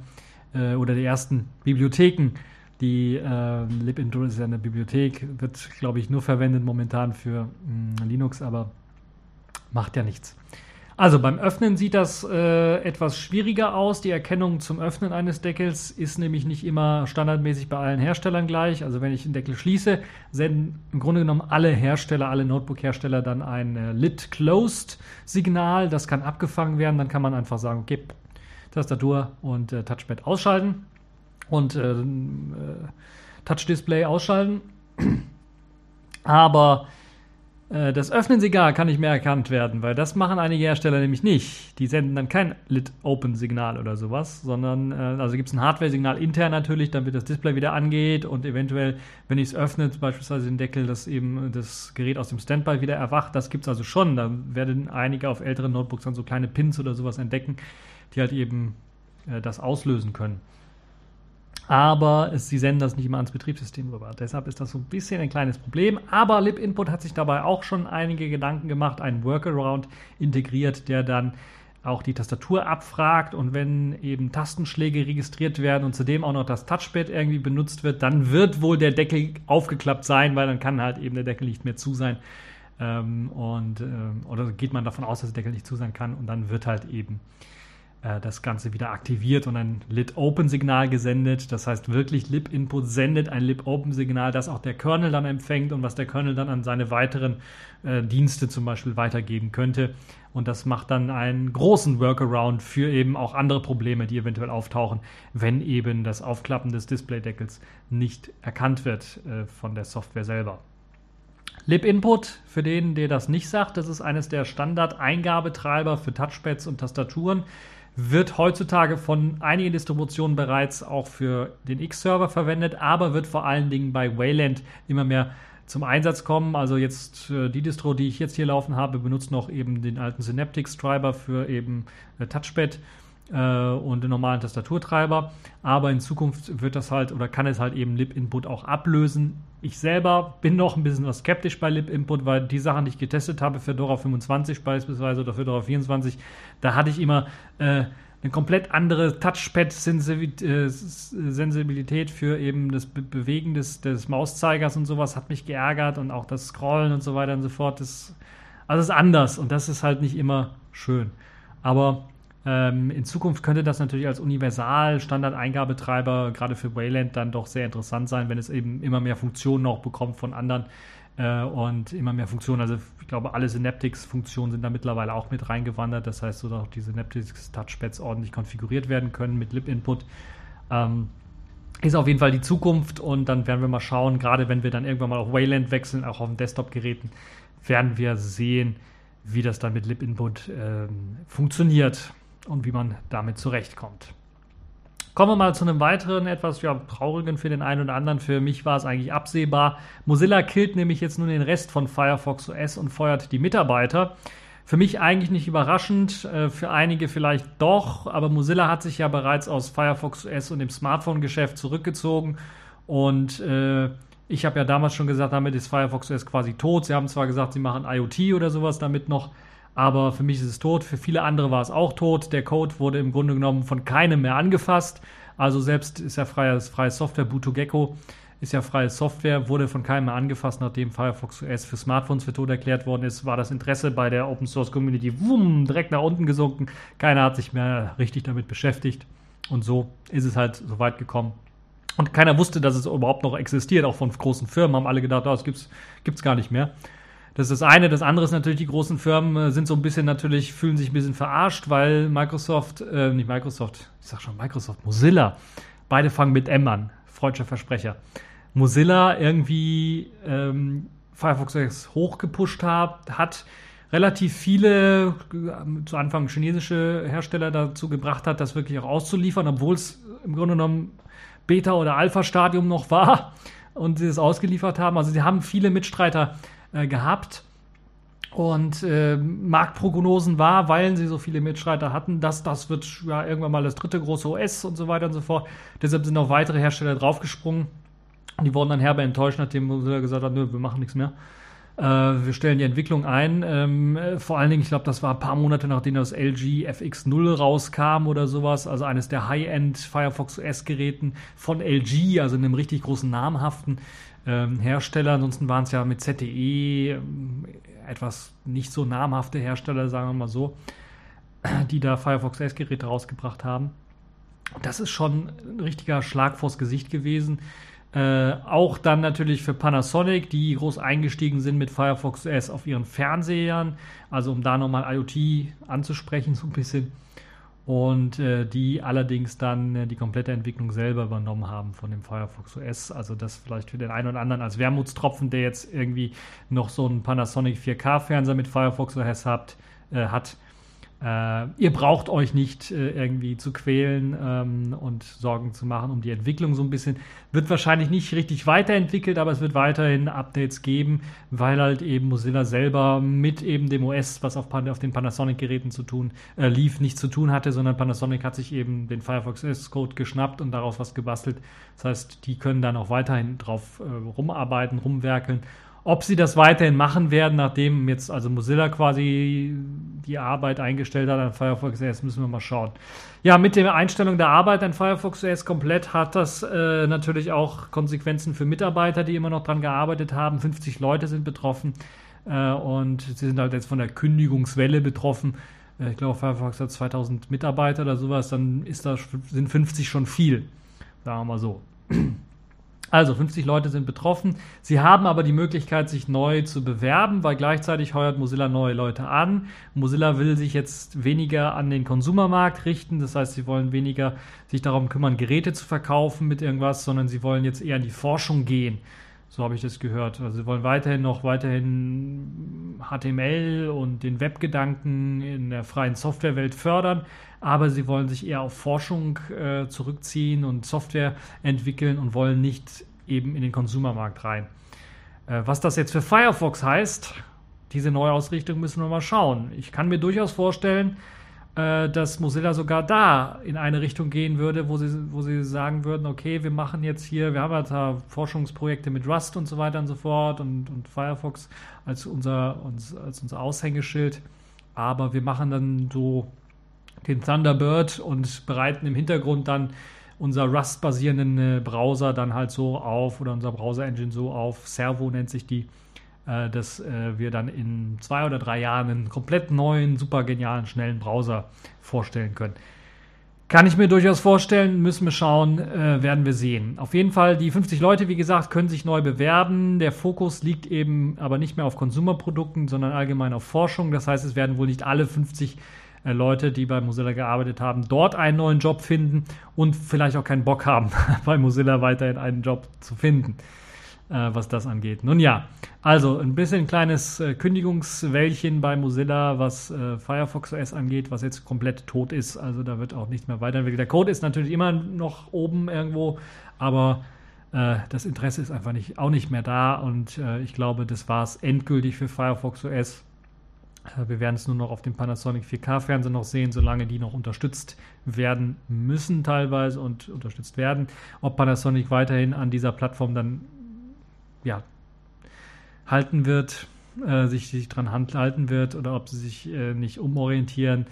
äh, oder der ersten Bibliotheken, die äh, libintro ist ja eine Bibliothek, wird, glaube ich, nur verwendet momentan für mh, hm, Linux, aber macht ja nichts. Also beim Öffnen sieht das äh, etwas schwieriger aus. Die Erkennung zum Öffnen eines Deckels ist nämlich nicht immer standardmäßig bei allen Herstellern gleich. Also wenn ich den Deckel schließe, senden im Grunde genommen alle Hersteller, alle Notebook-Hersteller dann ein äh, Lit-Closed-Signal. Das kann abgefangen werden. Dann kann man einfach sagen, okay, Tastatur und äh, Touchpad ausschalten und äh, äh, Touch-Display ausschalten. Aber äh, das Öffnen-Signal kann nicht mehr erkannt werden, weil das machen einige Hersteller nämlich nicht. Die senden dann kein Lit-Open-Signal oder sowas, sondern äh, also gibt es ein Hardware-Signal intern natürlich, damit das Display wieder angeht und eventuell, wenn ich es öffne, beispielsweise den Deckel, dass eben das Gerät aus dem Standby wieder erwacht. Das gibt es also schon. Da werden einige auf älteren Notebooks dann so kleine Pins oder sowas entdecken, die halt eben äh, das auslösen können aber sie senden das nicht immer ans Betriebssystem rüber. Deshalb ist das so ein bisschen ein kleines Problem. Aber libinput hat sich dabei auch schon einige Gedanken gemacht, einen Workaround integriert, der dann auch die Tastatur abfragt und wenn eben Tastenschläge registriert werden und zudem auch noch das Touchpad irgendwie benutzt wird, dann wird wohl der Deckel aufgeklappt sein, weil dann kann halt eben der Deckel nicht mehr zu sein. Ähm, und, äh, oder geht man davon aus, dass der Deckel nicht zu sein kann und dann wird halt eben das Ganze wieder aktiviert und ein Lit-Open-Signal gesendet. Das heißt wirklich, Lib-Input sendet ein Lib-Open-Signal, das auch der Kernel dann empfängt und was der Kernel dann an seine weiteren äh, Dienste zum Beispiel weitergeben könnte. Und das macht dann einen großen Workaround für eben auch andere Probleme, die eventuell auftauchen, wenn eben das Aufklappen des Displaydeckels nicht erkannt wird äh, von der Software selber. Lib-Input, für den, der das nicht sagt, das ist eines der Standard-Eingabetreiber für Touchpads und Tastaturen wird heutzutage von einigen Distributionen bereits auch für den X-Server verwendet, aber wird vor allen Dingen bei Wayland immer mehr zum Einsatz kommen. Also jetzt äh, die Distro, die ich jetzt hier laufen habe, benutzt noch eben den alten Synaptics-Treiber für eben äh, Touchpad äh, und den normalen Tastaturtreiber. Aber in Zukunft wird das halt oder kann es halt eben Lib-Input auch ablösen. Ich selber bin noch ein bisschen was skeptisch bei Lib-Input, weil die Sachen, die ich getestet habe für Dora 25 beispielsweise oder für Dora 24, da hatte ich immer äh, eine komplett andere Touchpad-Sensibilität für eben das Be Bewegen des, des Mauszeigers und sowas, hat mich geärgert und auch das Scrollen und so weiter und so fort. Das, also ist anders und das ist halt nicht immer schön. Aber ähm, in Zukunft könnte das natürlich als Universal-Standard-Eingabetreiber gerade für Wayland dann doch sehr interessant sein, wenn es eben immer mehr Funktionen noch bekommt von anderen äh, und immer mehr Funktionen. Also ich glaube, alle Synaptics-Funktionen sind da mittlerweile auch mit reingewandert. Das heißt, so dass auch die Synaptics-Touchpads ordentlich konfiguriert werden können mit Lib-Input. Ähm, ist auf jeden Fall die Zukunft und dann werden wir mal schauen, gerade wenn wir dann irgendwann mal auf Wayland wechseln, auch auf den Desktop-Geräten, werden wir sehen, wie das dann mit Lib-Input ähm, funktioniert und wie man damit zurechtkommt. Kommen wir mal zu einem weiteren, etwas ja, traurigen für den einen oder anderen. Für mich war es eigentlich absehbar. Mozilla killt nämlich jetzt nun den Rest von Firefox OS und feuert die Mitarbeiter. Für mich eigentlich nicht überraschend, äh, für einige vielleicht doch, aber Mozilla hat sich ja bereits aus Firefox OS und dem Smartphone-Geschäft zurückgezogen und äh, ich habe ja damals schon gesagt, damit ist Firefox OS quasi tot. Sie haben zwar gesagt, sie machen IoT oder sowas damit noch, aber für mich ist es tot. Für viele andere war es auch tot. Der Code wurde im Grunde genommen von keinem mehr angefasst. Also selbst ist ja freies, freie Software, Butogecko ist ja freie Software, wurde von keinem mehr angefasst, nachdem Firefox OS für Smartphones für tot erklärt worden ist, war das Interesse bei der Open Source Community wumm, direkt nach unten gesunken. Keiner hat sich mehr richtig damit beschäftigt. Und so ist es halt so weit gekommen. Und keiner wusste, dass es überhaupt noch existiert, auch von großen Firmen haben alle gedacht, oh, das gibt's, gibt's gar nicht mehr. Das ist das eine. Das andere ist natürlich, die großen Firmen äh, sind so ein bisschen natürlich, fühlen sich ein bisschen verarscht, weil Microsoft, äh, nicht Microsoft, ich sag schon Microsoft, Mozilla, beide fangen mit M an. Freudscher Versprecher. Mozilla irgendwie ähm, Firefox 6 hochgepusht hat, hat relativ viele, zu Anfang chinesische Hersteller dazu gebracht hat, das wirklich auch auszuliefern, obwohl es im Grunde genommen Beta- oder Alpha-Stadium noch war <laughs> und sie es ausgeliefert haben. Also sie haben viele Mitstreiter äh, gehabt. Und äh, Marktprognosen war, weil sie so viele Mitstreiter hatten, dass das wird ja irgendwann mal das dritte große OS und so weiter und so fort. Deshalb sind auch weitere Hersteller draufgesprungen. Die wurden dann herbe enttäuscht, nachdem Mozilla gesagt hat, nö, wir machen nichts mehr. Äh, wir stellen die Entwicklung ein. Ähm, äh, vor allen Dingen, ich glaube, das war ein paar Monate nachdem das LG FX0 rauskam oder sowas, also eines der High-End Firefox OS-Geräten von LG, also einem richtig großen namhaften ähm, Hersteller. Ansonsten waren es ja mit ZTE ähm, etwas nicht so namhafte Hersteller, sagen wir mal so, <clears throat> die da Firefox OS-Geräte rausgebracht haben. Das ist schon ein richtiger Schlag vors Gesicht gewesen. Äh, auch dann natürlich für Panasonic, die groß eingestiegen sind mit Firefox OS auf ihren Fernsehern, also um da nochmal IoT anzusprechen, <laughs> so ein bisschen. Und äh, die allerdings dann äh, die komplette Entwicklung selber übernommen haben von dem Firefox OS. Also das vielleicht für den einen oder anderen als Wermutstropfen, der jetzt irgendwie noch so einen Panasonic 4K-Fernseher mit Firefox OS hat, äh, hat äh, ihr braucht euch nicht äh, irgendwie zu quälen ähm, und Sorgen zu machen um die Entwicklung so ein bisschen. Wird wahrscheinlich nicht richtig weiterentwickelt, aber es wird weiterhin Updates geben, weil halt eben Mozilla selber mit eben dem OS, was auf, auf den Panasonic-Geräten zu tun äh, lief, nichts zu tun hatte, sondern Panasonic hat sich eben den Firefox OS-Code geschnappt und daraus was gebastelt. Das heißt, die können dann auch weiterhin drauf äh, rumarbeiten, rumwerkeln ob sie das weiterhin machen werden, nachdem jetzt also Mozilla quasi die Arbeit eingestellt hat an Firefox OS, müssen wir mal schauen. Ja, mit der Einstellung der Arbeit an Firefox OS komplett hat das äh, natürlich auch Konsequenzen für Mitarbeiter, die immer noch dran gearbeitet haben. 50 Leute sind betroffen äh, und sie sind halt jetzt von der Kündigungswelle betroffen. Äh, ich glaube, Firefox hat 2000 Mitarbeiter oder sowas, dann ist das, sind 50 schon viel. Sagen wir mal so. Also 50 Leute sind betroffen. Sie haben aber die Möglichkeit, sich neu zu bewerben, weil gleichzeitig heuert Mozilla neue Leute an. Mozilla will sich jetzt weniger an den Konsumermarkt richten. Das heißt, sie wollen weniger sich darum kümmern, Geräte zu verkaufen mit irgendwas, sondern sie wollen jetzt eher in die Forschung gehen. So habe ich das gehört. Also sie wollen weiterhin noch weiterhin HTML und den Webgedanken in der freien Softwarewelt fördern, aber sie wollen sich eher auf Forschung äh, zurückziehen und Software entwickeln und wollen nicht eben in den Konsumermarkt rein. Äh, was das jetzt für Firefox heißt, diese Neuausrichtung müssen wir mal schauen. Ich kann mir durchaus vorstellen, dass Mozilla sogar da in eine Richtung gehen würde, wo sie, wo sie sagen würden, okay, wir machen jetzt hier, wir haben ja da Forschungsprojekte mit Rust und so weiter und so fort und, und Firefox als unser, uns, als unser Aushängeschild, aber wir machen dann so den Thunderbird und bereiten im Hintergrund dann unser Rust-basierenden äh, Browser dann halt so auf oder unser Browser-Engine so auf, Servo nennt sich die, äh, dass äh, wir dann in zwei oder drei Jahren einen komplett neuen, super genialen, schnellen Browser vorstellen können. Kann ich mir durchaus vorstellen, müssen wir schauen, äh, werden wir sehen. Auf jeden Fall, die 50 Leute, wie gesagt, können sich neu bewerben. Der Fokus liegt eben aber nicht mehr auf Konsumerprodukten, sondern allgemein auf Forschung. Das heißt, es werden wohl nicht alle 50 äh, Leute, die bei Mozilla gearbeitet haben, dort einen neuen Job finden und vielleicht auch keinen Bock haben, <laughs> bei Mozilla weiterhin einen Job zu finden äh, was das angeht. Nun ja, also ein bisschen kleines äh, Kündigungswellchen bei Mozilla, was äh, Firefox OS angeht, was jetzt komplett tot ist. Also da wird auch nicht mehr weiterentwickelt. Der Code ist natürlich immer noch oben irgendwo, aber äh, das Interesse ist einfach nicht, auch nicht mehr da und äh, ich glaube, das war es endgültig für Firefox OS. Äh, wir werden es nur noch auf dem Panasonic 4K-Fernseher noch sehen, solange die noch unterstützt werden müssen teilweise und unterstützt werden. Ob Panasonic weiterhin an dieser Plattform dann ja, halten wird, äh, sich, sich dran halten wird oder ob sie sich äh, nicht umorientieren.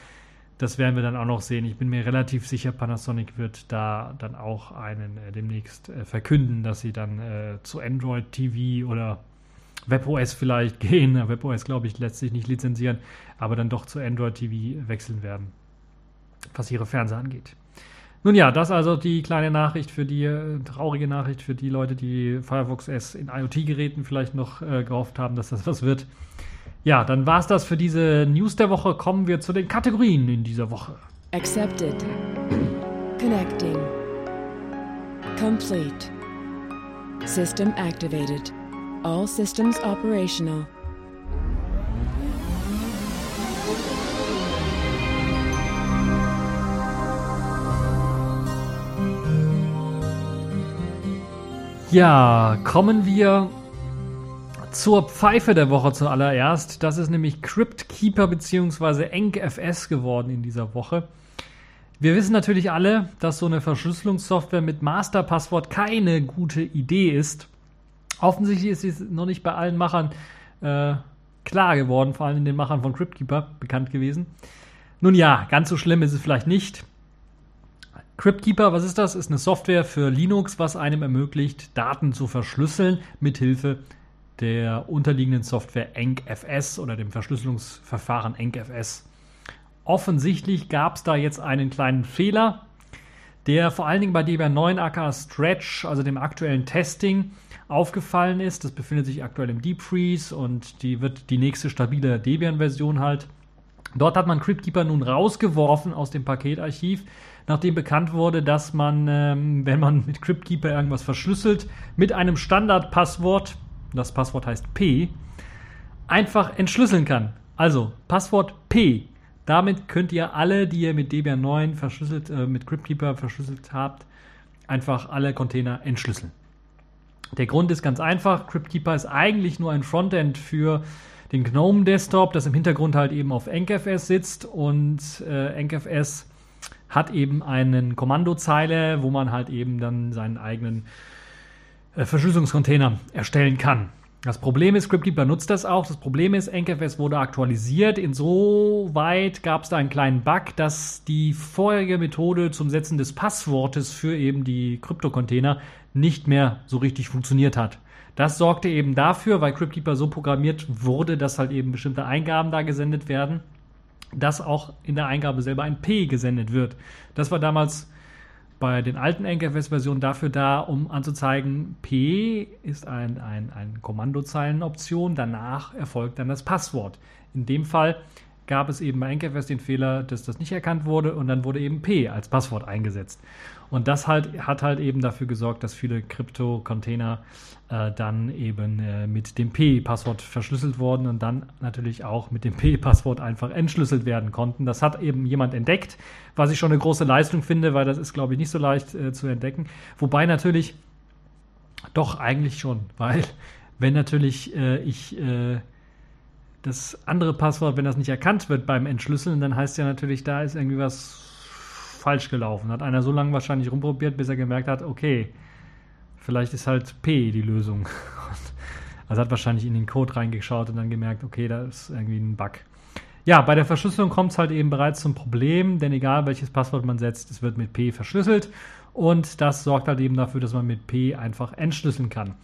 Das werden wir dann auch noch sehen. Ich bin mir relativ sicher, Panasonic wird da dann auch einen äh, demnächst äh, verkünden, dass sie dann äh, zu Android TV oder WebOS vielleicht <laughs> gehen. WebOS, glaube ich, lässt sich nicht lizenzieren, aber dann doch zu Android TV wechseln werden, was ihre Fernseher angeht. Nun ja, das also die kleine Nachricht für die, äh, traurige Nachricht für die Leute, die Firefox S in IoT-Geräten vielleicht noch äh, gehofft haben, dass das was wird. Ja, dann war es das für diese News der Woche. Kommen wir zu den Kategorien in dieser Woche. Accepted. Connecting. Complete. System activated. All systems operational. Ja, kommen wir zur Pfeife der Woche zuallererst. Das ist nämlich CryptKeeper bzw. EncFS geworden in dieser Woche. Wir wissen natürlich alle, dass so eine Verschlüsselungssoftware mit Masterpasswort keine gute Idee ist. Offensichtlich ist es noch nicht bei allen Machern äh, klar geworden, vor allem den Machern von CryptKeeper bekannt gewesen. Nun ja, ganz so schlimm ist es vielleicht nicht. CryptKeeper, was ist das? Ist eine Software für Linux, was einem ermöglicht, Daten zu verschlüsseln mithilfe der unterliegenden Software EncFS oder dem Verschlüsselungsverfahren EncFS. Offensichtlich gab es da jetzt einen kleinen Fehler, der vor allen Dingen bei Debian 9 aka Stretch, also dem aktuellen Testing, aufgefallen ist. Das befindet sich aktuell im Deep Freeze und die wird die nächste stabile Debian-Version halt. Dort hat man CryptKeeper nun rausgeworfen aus dem Paketarchiv, nachdem bekannt wurde, dass man, ähm, wenn man mit CryptKeeper irgendwas verschlüsselt, mit einem Standardpasswort, das Passwort heißt P, einfach entschlüsseln kann. Also Passwort P. Damit könnt ihr alle, die ihr mit Debian 9 verschlüsselt, äh, mit CryptKeeper verschlüsselt habt, einfach alle Container entschlüsseln. Der Grund ist ganz einfach. CryptKeeper ist eigentlich nur ein Frontend für den GNOME Desktop, das im Hintergrund halt eben auf EncFS sitzt und äh, EncFS hat eben eine Kommandozeile, wo man halt eben dann seinen eigenen äh, Verschlüsselungscontainer erstellen kann. Das Problem ist, CryptKeeper nutzt das auch. Das Problem ist, EncFS wurde aktualisiert. Insoweit gab es da einen kleinen Bug, dass die vorherige Methode zum Setzen des Passwortes für eben die Kryptocontainer nicht mehr so richtig funktioniert hat. Das sorgte eben dafür, weil CryptKeeper so programmiert wurde, dass halt eben bestimmte Eingaben da gesendet werden, dass auch in der Eingabe selber ein P gesendet wird. Das war damals bei den alten NKFS-Versionen dafür da, um anzuzeigen, P ist ein, ein, ein Kommandozeilenoption, danach erfolgt dann das Passwort. In dem Fall gab es eben bei NKFS den Fehler, dass das nicht erkannt wurde und dann wurde eben P als Passwort eingesetzt. Und das halt, hat halt eben dafür gesorgt, dass viele Krypto-Container äh, dann eben äh, mit dem P-Passwort verschlüsselt wurden und dann natürlich auch mit dem P-Passwort einfach entschlüsselt werden konnten. Das hat eben jemand entdeckt, was ich schon eine große Leistung finde, weil das ist, glaube ich, nicht so leicht äh, zu entdecken. Wobei natürlich doch eigentlich schon, weil <laughs> wenn natürlich äh, ich äh, das andere Passwort, wenn das nicht erkannt wird beim Entschlüsseln, dann heißt ja natürlich, da ist irgendwie was falsch gelaufen. Hat einer so lange wahrscheinlich rumprobiert, bis er gemerkt hat, okay, vielleicht ist halt P die Lösung. <laughs> also hat wahrscheinlich in den Code reingeschaut und dann gemerkt, okay, da ist irgendwie ein Bug. Ja, bei der Verschlüsselung kommt es halt eben bereits zum Problem, denn egal welches Passwort man setzt, es wird mit P verschlüsselt und das sorgt halt eben dafür, dass man mit P einfach entschlüsseln kann.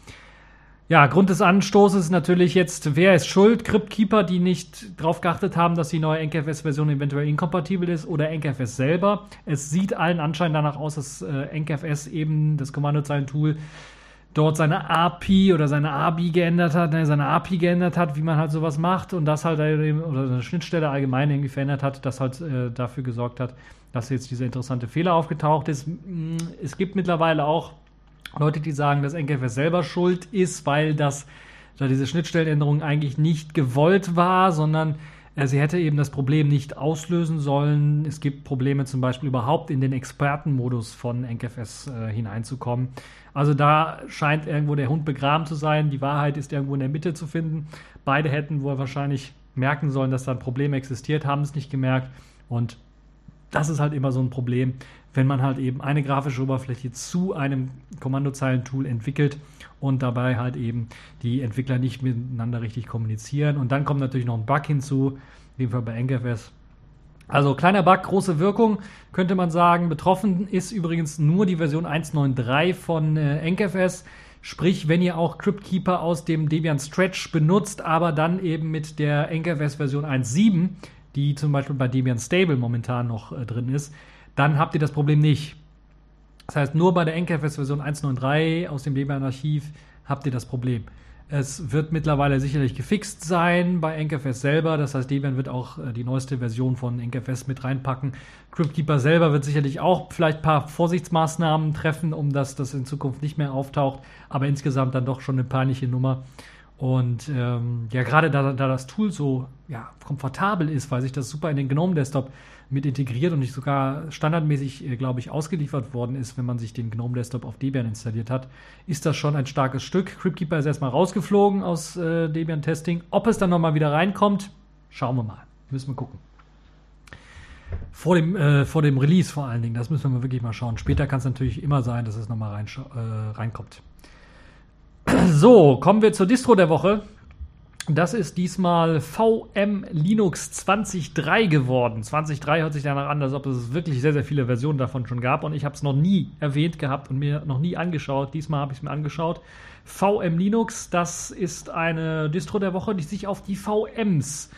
Ja, Grund des Anstoßes natürlich jetzt, wer ist schuld? CryptKeeper, die nicht darauf geachtet haben, dass die neue NKFS-Version eventuell inkompatibel ist oder NKFS selber. Es sieht allen anscheinend danach aus, dass äh, NKFS eben das Kommandozeilen-Tool dort seine API oder seine ABI geändert hat, ne, seine API geändert hat, wie man halt sowas macht und das halt oder eine Schnittstelle allgemein irgendwie verändert hat, das halt äh, dafür gesorgt hat, dass jetzt dieser interessante Fehler aufgetaucht ist. Mm, es gibt mittlerweile auch Leute, die sagen, dass NKFS selber schuld ist, weil das, da diese Schnittstellenänderung eigentlich nicht gewollt war, sondern äh, sie hätte eben das Problem nicht auslösen sollen. Es gibt Probleme zum Beispiel überhaupt in den Expertenmodus von NKFS äh, hineinzukommen. Also da scheint irgendwo der Hund begraben zu sein. Die Wahrheit ist irgendwo in der Mitte zu finden. Beide hätten wohl wahrscheinlich merken sollen, dass da ein Problem existiert, haben es nicht gemerkt. Und das ist halt immer so ein Problem, wenn man halt eben eine grafische Oberfläche zu einem Kommandozeilentool entwickelt und dabei halt eben die Entwickler nicht miteinander richtig kommunizieren. Und dann kommt natürlich noch ein Bug hinzu, in dem Fall bei NGFS. Also kleiner Bug, große Wirkung, könnte man sagen. Betroffen ist übrigens nur die Version 1.9.3 von äh, NKFS. Sprich, wenn ihr auch CryptKeeper aus dem Debian Stretch benutzt, aber dann eben mit der NKFS Version 1.7, die zum Beispiel bei Debian Stable momentan noch äh, drin ist, dann habt ihr das Problem nicht. Das heißt, nur bei der NKFS Version 1.9.3 aus dem Debian-Archiv habt ihr das Problem. Es wird mittlerweile sicherlich gefixt sein bei NKFS selber. Das heißt, Debian wird auch äh, die neueste Version von NKFS mit reinpacken. CryptKeeper selber wird sicherlich auch vielleicht ein paar Vorsichtsmaßnahmen treffen, um dass das in Zukunft nicht mehr auftaucht. Aber insgesamt dann doch schon eine peinliche Nummer. Und ähm, ja, gerade da, da das Tool so ja, komfortabel ist, weil sich das super in den GNOME Desktop mit integriert und nicht sogar standardmäßig, äh, glaube ich, ausgeliefert worden ist, wenn man sich den GNOME Desktop auf Debian installiert hat, ist das schon ein starkes Stück. Cryptkeeper ist erstmal rausgeflogen aus äh, Debian Testing. Ob es dann nochmal wieder reinkommt, schauen wir mal. Müssen wir gucken. Vor dem, äh, vor dem Release vor allen Dingen, das müssen wir wirklich mal schauen. Später kann es natürlich immer sein, dass es nochmal rein, äh, reinkommt. <clears throat> So, kommen wir zur Distro der Woche. Das ist diesmal VM Linux 20.3 geworden. 20.3 hört sich danach an, als ob es wirklich sehr, sehr viele Versionen davon schon gab. Und ich habe es noch nie erwähnt gehabt und mir noch nie angeschaut. Diesmal habe ich es mir angeschaut. VM Linux, das ist eine Distro der Woche, die sich auf die VMs,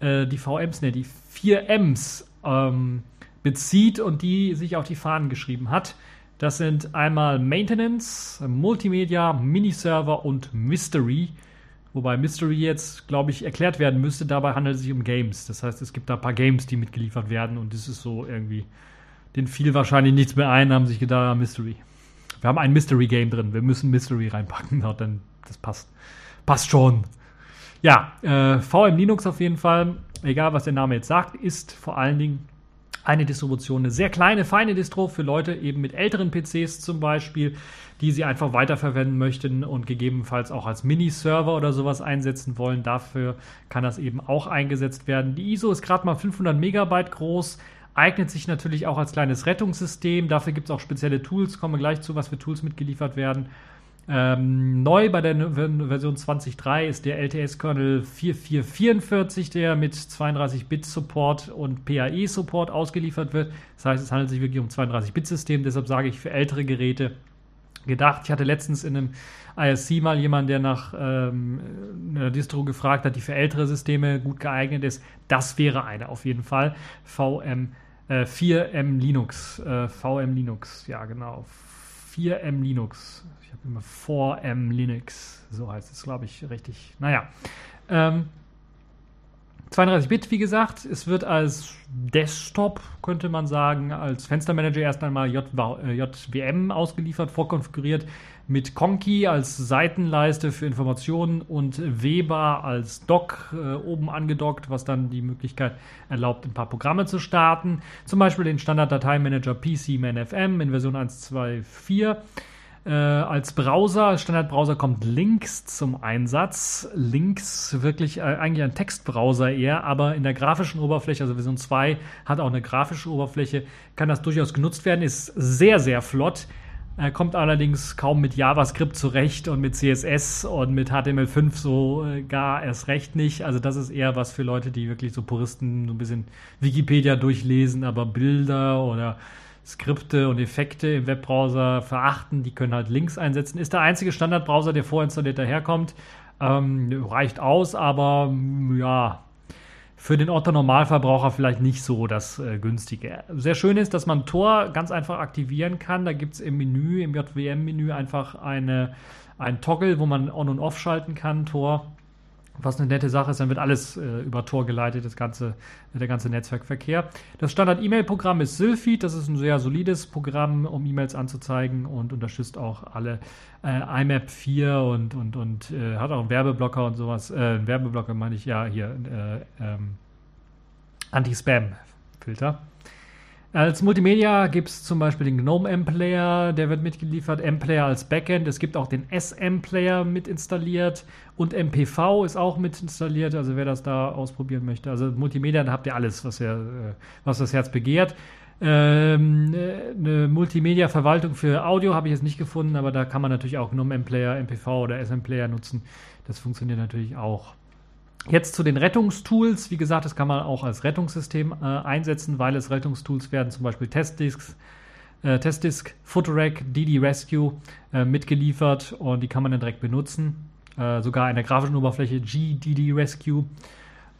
äh, die VMs, ne, die 4Ms ähm, bezieht und die sich auf die Fahnen geschrieben hat. Das sind einmal Maintenance, Multimedia, Miniserver und Mystery. Wobei Mystery jetzt, glaube ich, erklärt werden müsste. Dabei handelt es sich um Games. Das heißt, es gibt da ein paar Games, die mitgeliefert werden und das ist so irgendwie, den fiel wahrscheinlich nichts mehr ein, haben sich gedacht, ah, Mystery. Wir haben ein Mystery-Game drin, wir müssen Mystery reinpacken. <laughs> Ja, dann, das passt. Passt schon. Ja, äh, VM Linux auf jeden Fall, egal was der Name jetzt sagt, ist vor allen Dingen eine Distribution, eine sehr kleine, feine Distro für Leute eben mit älteren PCs zum Beispiel, die sie einfach weiterverwenden möchten und gegebenenfalls auch als Mini-Server oder sowas einsetzen wollen. Dafür kann das eben auch eingesetzt werden. Die ISO ist gerade mal 500 Megabyte groß, eignet sich natürlich auch als kleines Rettungssystem. Dafür gibt es auch spezielle Tools, kommen wir gleich zu, was für Tools mitgeliefert werden. Ähm, neu bei der Version 20.3 ist der LTS-Kernel 4444, der mit 32-Bit-Support und PAE-Support ausgeliefert wird. Das heißt, es handelt sich wirklich um 32-Bit-System, deshalb sage ich für ältere Geräte gedacht. Ich hatte letztens in einem ISC mal jemanden, der nach ähm, einer Distro gefragt hat, die für ältere Systeme gut geeignet ist. Das wäre eine auf jeden Fall. VM äh, 4M Linux. Äh, VM Linux, ja genau. 4M Linux immer 4M Linux, so heißt es, glaube ich, richtig. Naja. Ähm, 32-Bit, wie gesagt, es wird als Desktop, könnte man sagen, als Fenstermanager erst einmal JWM äh, ausgeliefert, vorkonfiguriert mit Conky als Seitenleiste für Informationen und Weber als Dock äh, oben angedockt, was dann die Möglichkeit erlaubt, ein paar Programme zu starten. Zum Beispiel den Standard-Dateimanager PCManFM in Version 1.2.4 äh, als Browser, Standardbrowser kommt Links zum Einsatz. Links wirklich äh, eigentlich ein Textbrowser eher, aber in der grafischen Oberfläche, also Version 2 hat auch eine grafische Oberfläche, kann das durchaus genutzt werden, ist sehr, sehr flott. Er kommt allerdings kaum mit JavaScript zurecht und mit CSS und mit HTML5 so äh, gar erst recht nicht. Also das ist eher was für Leute, die wirklich so Puristen so ein bisschen Wikipedia durchlesen, aber Bilder oder Skripte und Effekte im Webbrowser verachten. Die können halt Links einsetzen. Ist der einzige Standardbrowser, der vorinstalliert daherkommt. Ähm, reicht aus, aber ja, für den Otto-Normalverbraucher vielleicht nicht so das äh, günstige. Sehr schön ist, dass man Tor ganz einfach aktivieren kann. Da gibt es im Menü, im JWM-Menü einfach eine, ein Toggle, wo man On und Off schalten kann, Tor was eine nette Sache ist, dann wird alles äh, über Tor geleitet, das ganze, der ganze Netzwerkverkehr. Das Standard-E-Mail-Programm ist Sylphid, das ist ein sehr solides Programm, um E-Mails anzuzeigen und unterstützt auch alle äh, IMAP 4 und, und, und äh, hat auch einen Werbeblocker und sowas. Äh, Werbeblocker meine ich, ja, hier, äh, ähm, Anti-Spam-Filter. Als Multimedia gibt es zum Beispiel den GNOME M-Player, der wird mitgeliefert, M-Player als Backend. Es gibt auch den SM-Player mit installiert und MPV ist auch mit installiert, also wer das da ausprobieren möchte. Also Multimedia, da habt ihr alles, was, ihr, äh, was das Herz begehrt. Ähm, eine Multimedia-Verwaltung für Audio habe ich jetzt nicht gefunden, aber da kann man natürlich auch GNOME M-Player, MPV oder SM-Player nutzen. Das funktioniert natürlich auch. Jetzt zu den Rettungstools. Wie gesagt, das kann man auch als Rettungssystem äh, einsetzen, weil es Rettungstools werden, zum Beispiel Testdisks, äh, Testdisk, Footrack, DD Rescue äh, mitgeliefert und die kann man dann direkt benutzen. Äh, sogar in der grafischen Oberfläche GDD Rescue.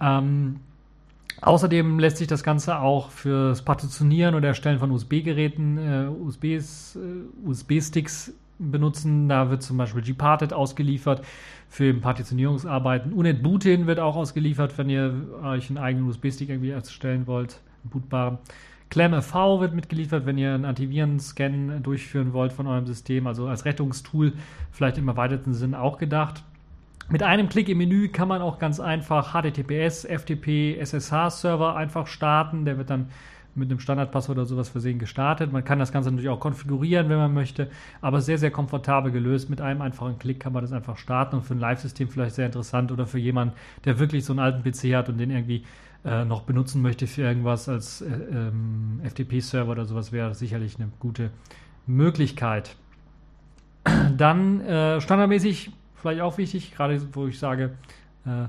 Ähm, außerdem lässt sich das Ganze auch fürs Partitionieren oder Erstellen von USB-Geräten, äh, USB-Sticks USB benutzen. Da wird zum Beispiel Gparted ausgeliefert für Partitionierungsarbeiten. Unet Bootin wird auch ausgeliefert, wenn ihr euch einen eigenen USB-Stick irgendwie erstellen wollt, bootbar. ClamFV wird mitgeliefert, wenn ihr einen Antiviren-Scan durchführen wollt von eurem System, also als Rettungstool vielleicht im erweiterten Sinn auch gedacht. Mit einem Klick im Menü kann man auch ganz einfach HTTPS, FTP, SSH-Server einfach starten. Der wird dann mit einem Standardpasswort oder sowas versehen gestartet. Man kann das Ganze natürlich auch konfigurieren, wenn man möchte, aber sehr, sehr komfortabel gelöst. Mit einem einfachen Klick kann man das einfach starten und für ein Live-System vielleicht sehr interessant oder für jemanden, der wirklich so einen alten PC hat und den irgendwie äh, noch benutzen möchte für irgendwas als äh, ähm, FTP-Server oder sowas, wäre das sicherlich eine gute Möglichkeit. <clears throat> Dann äh, standardmäßig, vielleicht auch wichtig, gerade wo ich sage, äh,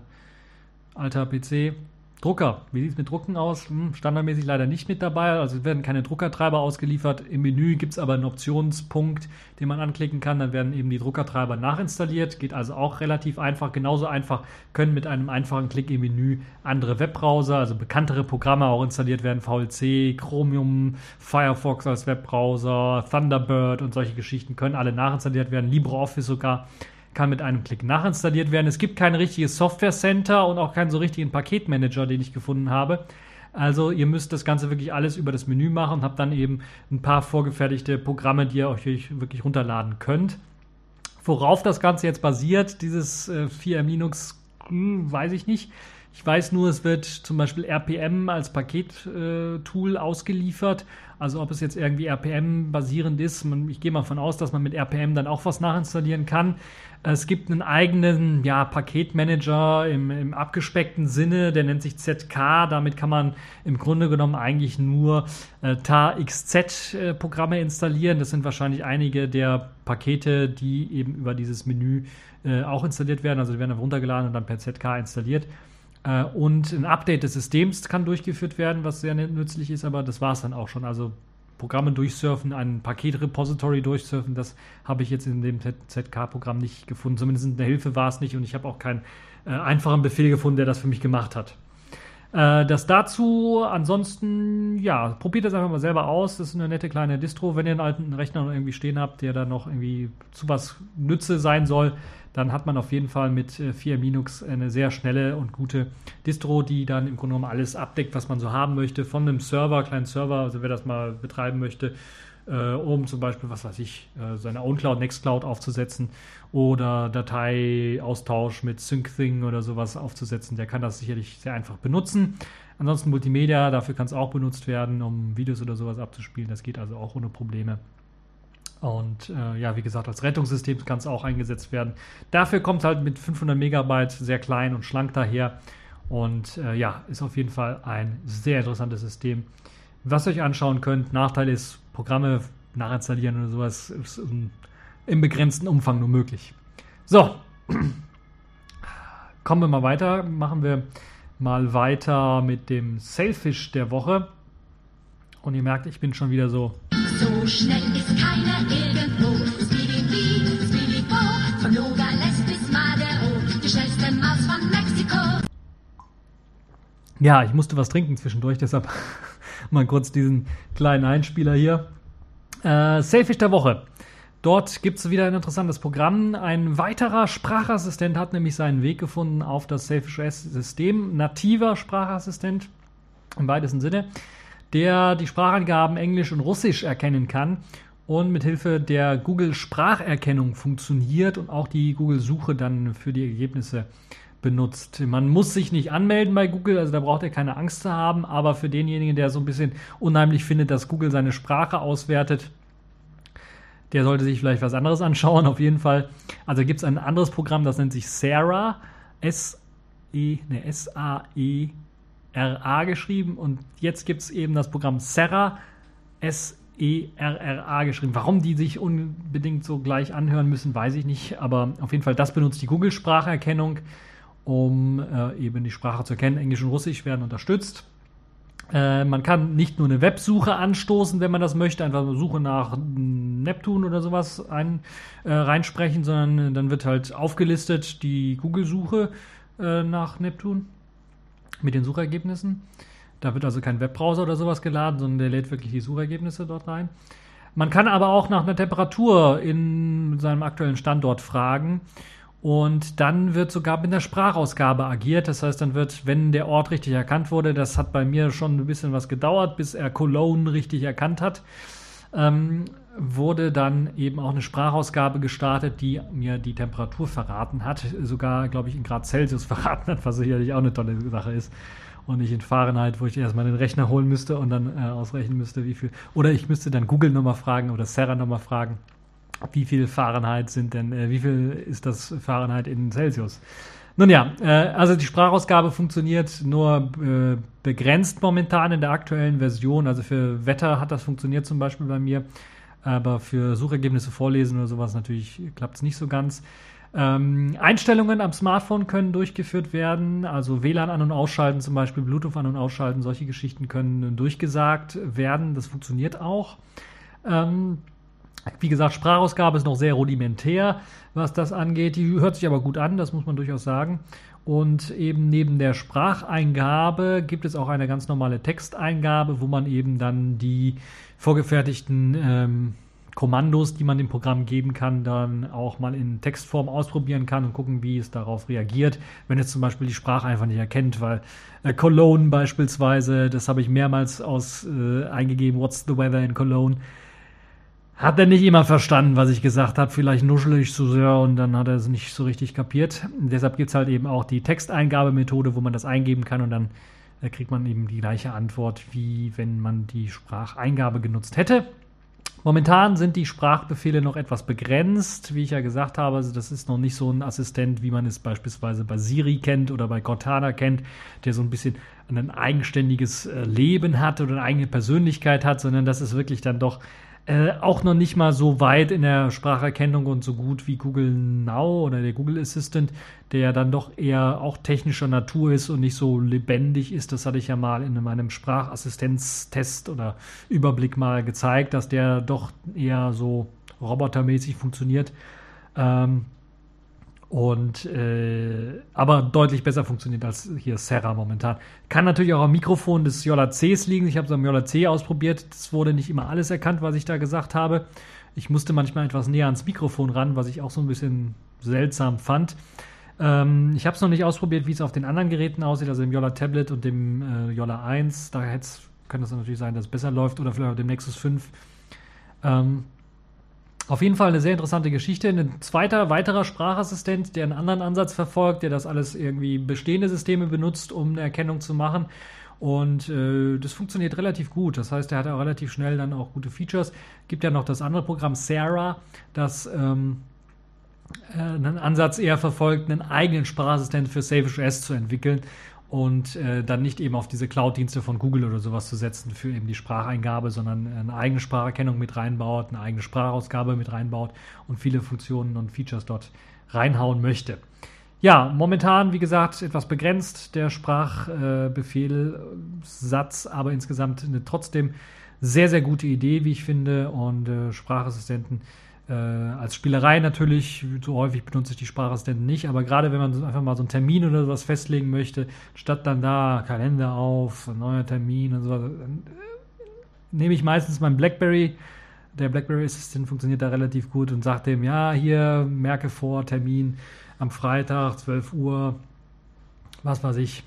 alter PC, Drucker. Wie sieht es mit Drucken aus? Hm, standardmäßig leider nicht mit dabei. Also werden keine Druckertreiber ausgeliefert. Im Menü gibt es aber einen Optionspunkt, den man anklicken kann. Dann werden eben die Druckertreiber nachinstalliert. Geht also auch relativ einfach. Genauso einfach können mit einem einfachen Klick im Menü andere Webbrowser, also bekanntere Programme auch installiert werden. VLC, Chromium, Firefox als Webbrowser, Thunderbird und solche Geschichten können alle nachinstalliert werden. LibreOffice sogar kann mit einem Klick nachinstalliert werden. Es gibt kein richtiges Software Center und auch keinen so richtigen Paketmanager, den ich gefunden habe. Also ihr müsst das Ganze wirklich alles über das Menü machen und habt dann eben ein paar vorgefertigte Programme, die ihr euch wirklich runterladen könnt. Worauf das Ganze jetzt basiert, dieses äh, 4M Linux, hm, weiß ich nicht. Ich weiß nur, es wird zum Beispiel RPM als Pakettool äh, ausgeliefert. Also ob es jetzt irgendwie RPM basierend ist. Man, ich gehe mal davon aus, dass man mit RPM dann auch was nachinstallieren kann. Es gibt einen eigenen ja, Paketmanager im, im abgespeckten Sinne, der nennt sich ZK. Damit kann man im Grunde genommen eigentlich nur äh, TAXZ-Programme äh, installieren. Das sind wahrscheinlich einige der Pakete, die eben über dieses Menü äh, auch installiert werden. Also die werden dann runtergeladen und dann per ZK installiert. Äh, und ein Update des Systems kann durchgeführt werden, was sehr nützlich ist, aber das war es dann auch schon. Also Programme durchsurfen, ein Paketrepository durchsurfen, das habe ich jetzt in dem ZK-Programm nicht gefunden. Zumindest eine Hilfe war es nicht und ich habe auch keinen äh, einfachen Befehl gefunden, der das für mich gemacht hat. Äh, das dazu, ansonsten, ja, probiert das einfach mal selber aus. Das ist eine nette kleine Distro. Wenn ihr einen alten Rechner irgendwie stehen habt, der da noch irgendwie zu was Nütze sein soll, dann hat man auf jeden Fall mit äh, 4 Linux eine sehr schnelle und gute Distro, die dann im Grunde genommen alles abdeckt, was man so haben möchte. Von einem Server, kleinen Server, also wer das mal betreiben möchte, äh, um zum Beispiel, was weiß ich, äh, seine OwnCloud, Nextcloud aufzusetzen oder Dateiaustausch mit SyncThing oder sowas aufzusetzen, der kann das sicherlich sehr einfach benutzen. Ansonsten Multimedia, dafür kann es auch benutzt werden, um Videos oder sowas abzuspielen. Das geht also auch ohne Probleme. Und äh, ja, wie gesagt, als Rettungssystem kann es auch eingesetzt werden. Dafür kommt halt mit 500 Megabyte sehr klein und schlank daher. Und äh, ja, ist auf jeden Fall ein sehr interessantes System, was ihr euch anschauen könnt. Nachteil ist, Programme nachinstallieren oder sowas ist im begrenzten Umfang nur möglich. So, <clears throat> kommen wir mal weiter. Machen wir mal weiter mit dem Sailfish der Woche. Und ihr merkt, ich bin schon wieder so so schnell ist keiner irgendwo. Speedy Speedy Bo, von Nogales bis Madero, die schnellste Maus von Mexiko. Ja, ich musste was trinken zwischendurch, deshalb <laughs> mal kurz diesen kleinen Einspieler hier. Äh, Selfish der Woche. Dort gibt es wieder ein interessantes Programm. Ein weiterer Sprachassistent hat nämlich seinen Weg gefunden auf das Selfish OS-System. Nativer Sprachassistent im weitesten Sinne der die Sprachangaben Englisch und Russisch erkennen kann und mit Hilfe der Google Spracherkennung funktioniert und auch die Google Suche dann für die Ergebnisse benutzt. Man muss sich nicht anmelden bei Google, also da braucht ihr keine Angst zu haben, aber für denjenigen, der so ein bisschen unheimlich findet, dass Google seine Sprache auswertet, der sollte sich vielleicht was anderes anschauen, auf jeden Fall. Also gibt es ein anderes Programm, das nennt sich Sarah, S-E, ne, S-A-E RA geschrieben und jetzt gibt es eben das Programm Serra, S-E-R-R-A geschrieben. Warum die sich unbedingt so gleich anhören müssen, weiß ich nicht, aber auf jeden Fall das benutzt die Google-Spracherkennung, um äh, eben die Sprache zu erkennen. Englisch und Russisch werden unterstützt. Äh, man kann nicht nur eine Websuche anstoßen, wenn man das möchte, einfach eine Suche nach Neptun oder sowas ein, äh, reinsprechen, sondern dann wird halt aufgelistet die Google-Suche äh, nach Neptun mit den Suchergebnissen. Da wird also kein Webbrowser oder sowas geladen, sondern der lädt wirklich die Suchergebnisse dort rein. Man kann aber auch nach einer Temperatur in seinem aktuellen Standort fragen. Und dann wird sogar mit der Sprachausgabe agiert. Das heißt, dann wird, wenn der Ort richtig erkannt wurde, das hat bei mir schon ein bisschen was gedauert, bis er Cologne richtig erkannt hat. ähm, wurde dann eben auch eine Sprachausgabe gestartet, die mir die Temperatur verraten hat, sogar, glaube ich, in Grad Celsius <laughs> verraten hat, was sicherlich auch eine tolle Sache ist. Und nicht in Fahrenheit, wo ich erstmal den Rechner holen müsste und dann äh, ausrechnen müsste, wie viel. Oder ich müsste dann Google nochmal fragen oder Sarah nochmal fragen, wie viel Fahrenheit sind denn, äh, wie viel ist das Fahrenheit in Celsius? Nun ja, äh, also die Sprachausgabe funktioniert nur äh, begrenzt momentan in der aktuellen Version. Also für Wetter hat das funktioniert zum Beispiel bei mir. Aber für Suchergebnisse vorlesen oder sowas natürlich klappt es nicht so ganz. Ähm, Einstellungen am Smartphone können durchgeführt werden, also WLAN an- und ausschalten, zum Beispiel Bluetooth an- und ausschalten, solche Geschichten können durchgesagt werden. Das funktioniert auch. Ähm, wie gesagt, Sprachausgabe ist noch sehr rudimentär, was das angeht. Die hört sich aber gut an, das muss man durchaus sagen. Und eben neben der Spracheingabe gibt es auch eine ganz normale Texteingabe, wo man eben dann die vorgefertigten ähm, Kommandos, die man dem Programm geben kann, dann auch mal in Textform ausprobieren kann und gucken, wie es darauf reagiert, wenn es zum Beispiel die Sprache einfach nicht erkennt, weil äh, Cologne beispielsweise, das habe ich mehrmals aus äh, eingegeben, What's the weather in Cologne? Hat er nicht immer verstanden, was ich gesagt habe. Vielleicht nuschel ich so sehr und dann hat er es nicht so richtig kapiert. Deshalb gibt es halt eben auch die Texteingabemethode, wo man das eingeben kann und dann äh, kriegt man eben die gleiche Antwort, wie wenn man die Spracheingabe genutzt hätte. Momentan sind die Sprachbefehle noch etwas begrenzt, wie ich ja gesagt habe. Also das ist noch nicht so ein Assistent, wie man es beispielsweise bei Siri kennt oder bei Cortana kennt, der so ein bisschen ein eigenständiges äh, Leben hat oder eine eigene Persönlichkeit hat, sondern das ist wirklich dann doch äh, auch noch nicht mal so weit in der Spracherkennung und so gut wie Google Now oder der Google Assistant, der ja dann doch eher auch technischer Natur ist und nicht so lebendig ist. Das hatte ich ja mal in meinem Sprachassistenztest oder Überblick mal gezeigt, dass der doch eher so robotermäßig funktioniert. Ähm, und äh, aber deutlich besser funktioniert als hier Serra momentan. Kann natürlich auch am Mikrofon des Jolla Cs liegen. Ich habe es am Jolla C ausprobiert. Es wurde nicht immer alles erkannt, was ich da gesagt habe. Ich musste manchmal etwas näher ans Mikrofon ran, was ich auch so ein bisschen seltsam fand. Ähm, ich habe es noch nicht ausprobiert, wie es auf den anderen Geräten aussieht, also dem Jolla Tablet und dem äh, Jolla 1. Da kann es natürlich sein, dass es besser läuft oder vielleicht auch dem Nexus 5. Ähm, auf jeden Fall eine sehr interessante Geschichte. Ein zweiter, weiterer Sprachassistent, der einen anderen Ansatz verfolgt, der das alles irgendwie bestehende Systeme benutzt, um eine Erkennung zu machen. Und äh, das funktioniert relativ gut. Das heißt, er hat auch relativ schnell dann auch gute Features. Gibt ja noch das andere Programm Sarah, das ähm, äh, einen Ansatz eher verfolgt, einen eigenen Sprachassistent für Safe OS zu entwickeln und äh, dann nicht eben auf diese Cloud-Dienste von Google oder sowas zu setzen für eben die Spracheingabe, sondern eine eigene Spracherkennung mit reinbaut, eine eigene Sprachausgabe mit reinbaut und viele Funktionen und Features dort reinhauen möchte. Ja, momentan, wie gesagt, etwas begrenzt der Sprachbefehlsatz, äh, aber insgesamt eine trotzdem sehr, sehr gute Idee, wie ich finde. Und äh, Sprachassistenten äh, als Spielerei natürlich, so häufig benutze ich die Sprachassistenten nicht, aber gerade wenn man einfach mal so einen Termin oder sowas festlegen möchte, statt dann da Kalender auf, neuer Termin und sowas, dann äh, nehme ich meistens mein Blackberry. Der Blackberry Assistant funktioniert da relativ gut und sagt dem, ja, hier merke vor, Termin am Freitag, 12 Uhr, was weiß ich.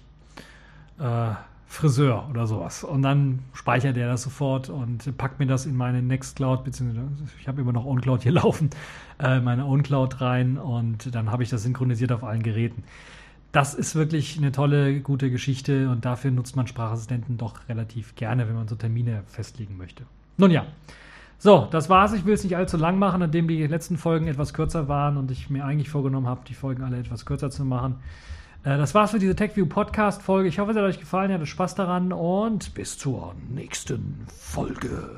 Äh, Friseur oder sowas. Und dann speichert er das sofort und packt mir das in meine Nextcloud, beziehungsweise ich habe immer noch OwnCloud hier <laughs> laufen, äh, meine OwnCloud rein und dann habe ich das synchronisiert auf allen Geräten. Das ist wirklich eine tolle, gute Geschichte und dafür nutzt man Sprachassistenten doch relativ gerne, wenn man so Termine festlegen möchte. Nun ja. So, das war's. Ich will es nicht allzu lang machen, nachdem die letzten Folgen etwas kürzer waren und ich mir eigentlich vorgenommen habe, die Folgen alle etwas kürzer zu machen. Äh, das war's für diese TechView Podcast Folge. Ich hoffe, es hat euch gefallen, ihr hattet Spaß daran und bis zur nächsten Folge.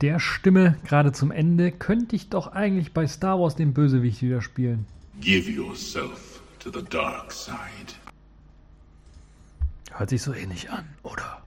Der Stimme gerade zum Ende könnte ich doch eigentlich bei Star Wars den Bösewicht wieder spielen. Give yourself to the dark side. Hört sich so ähnlich an, oder?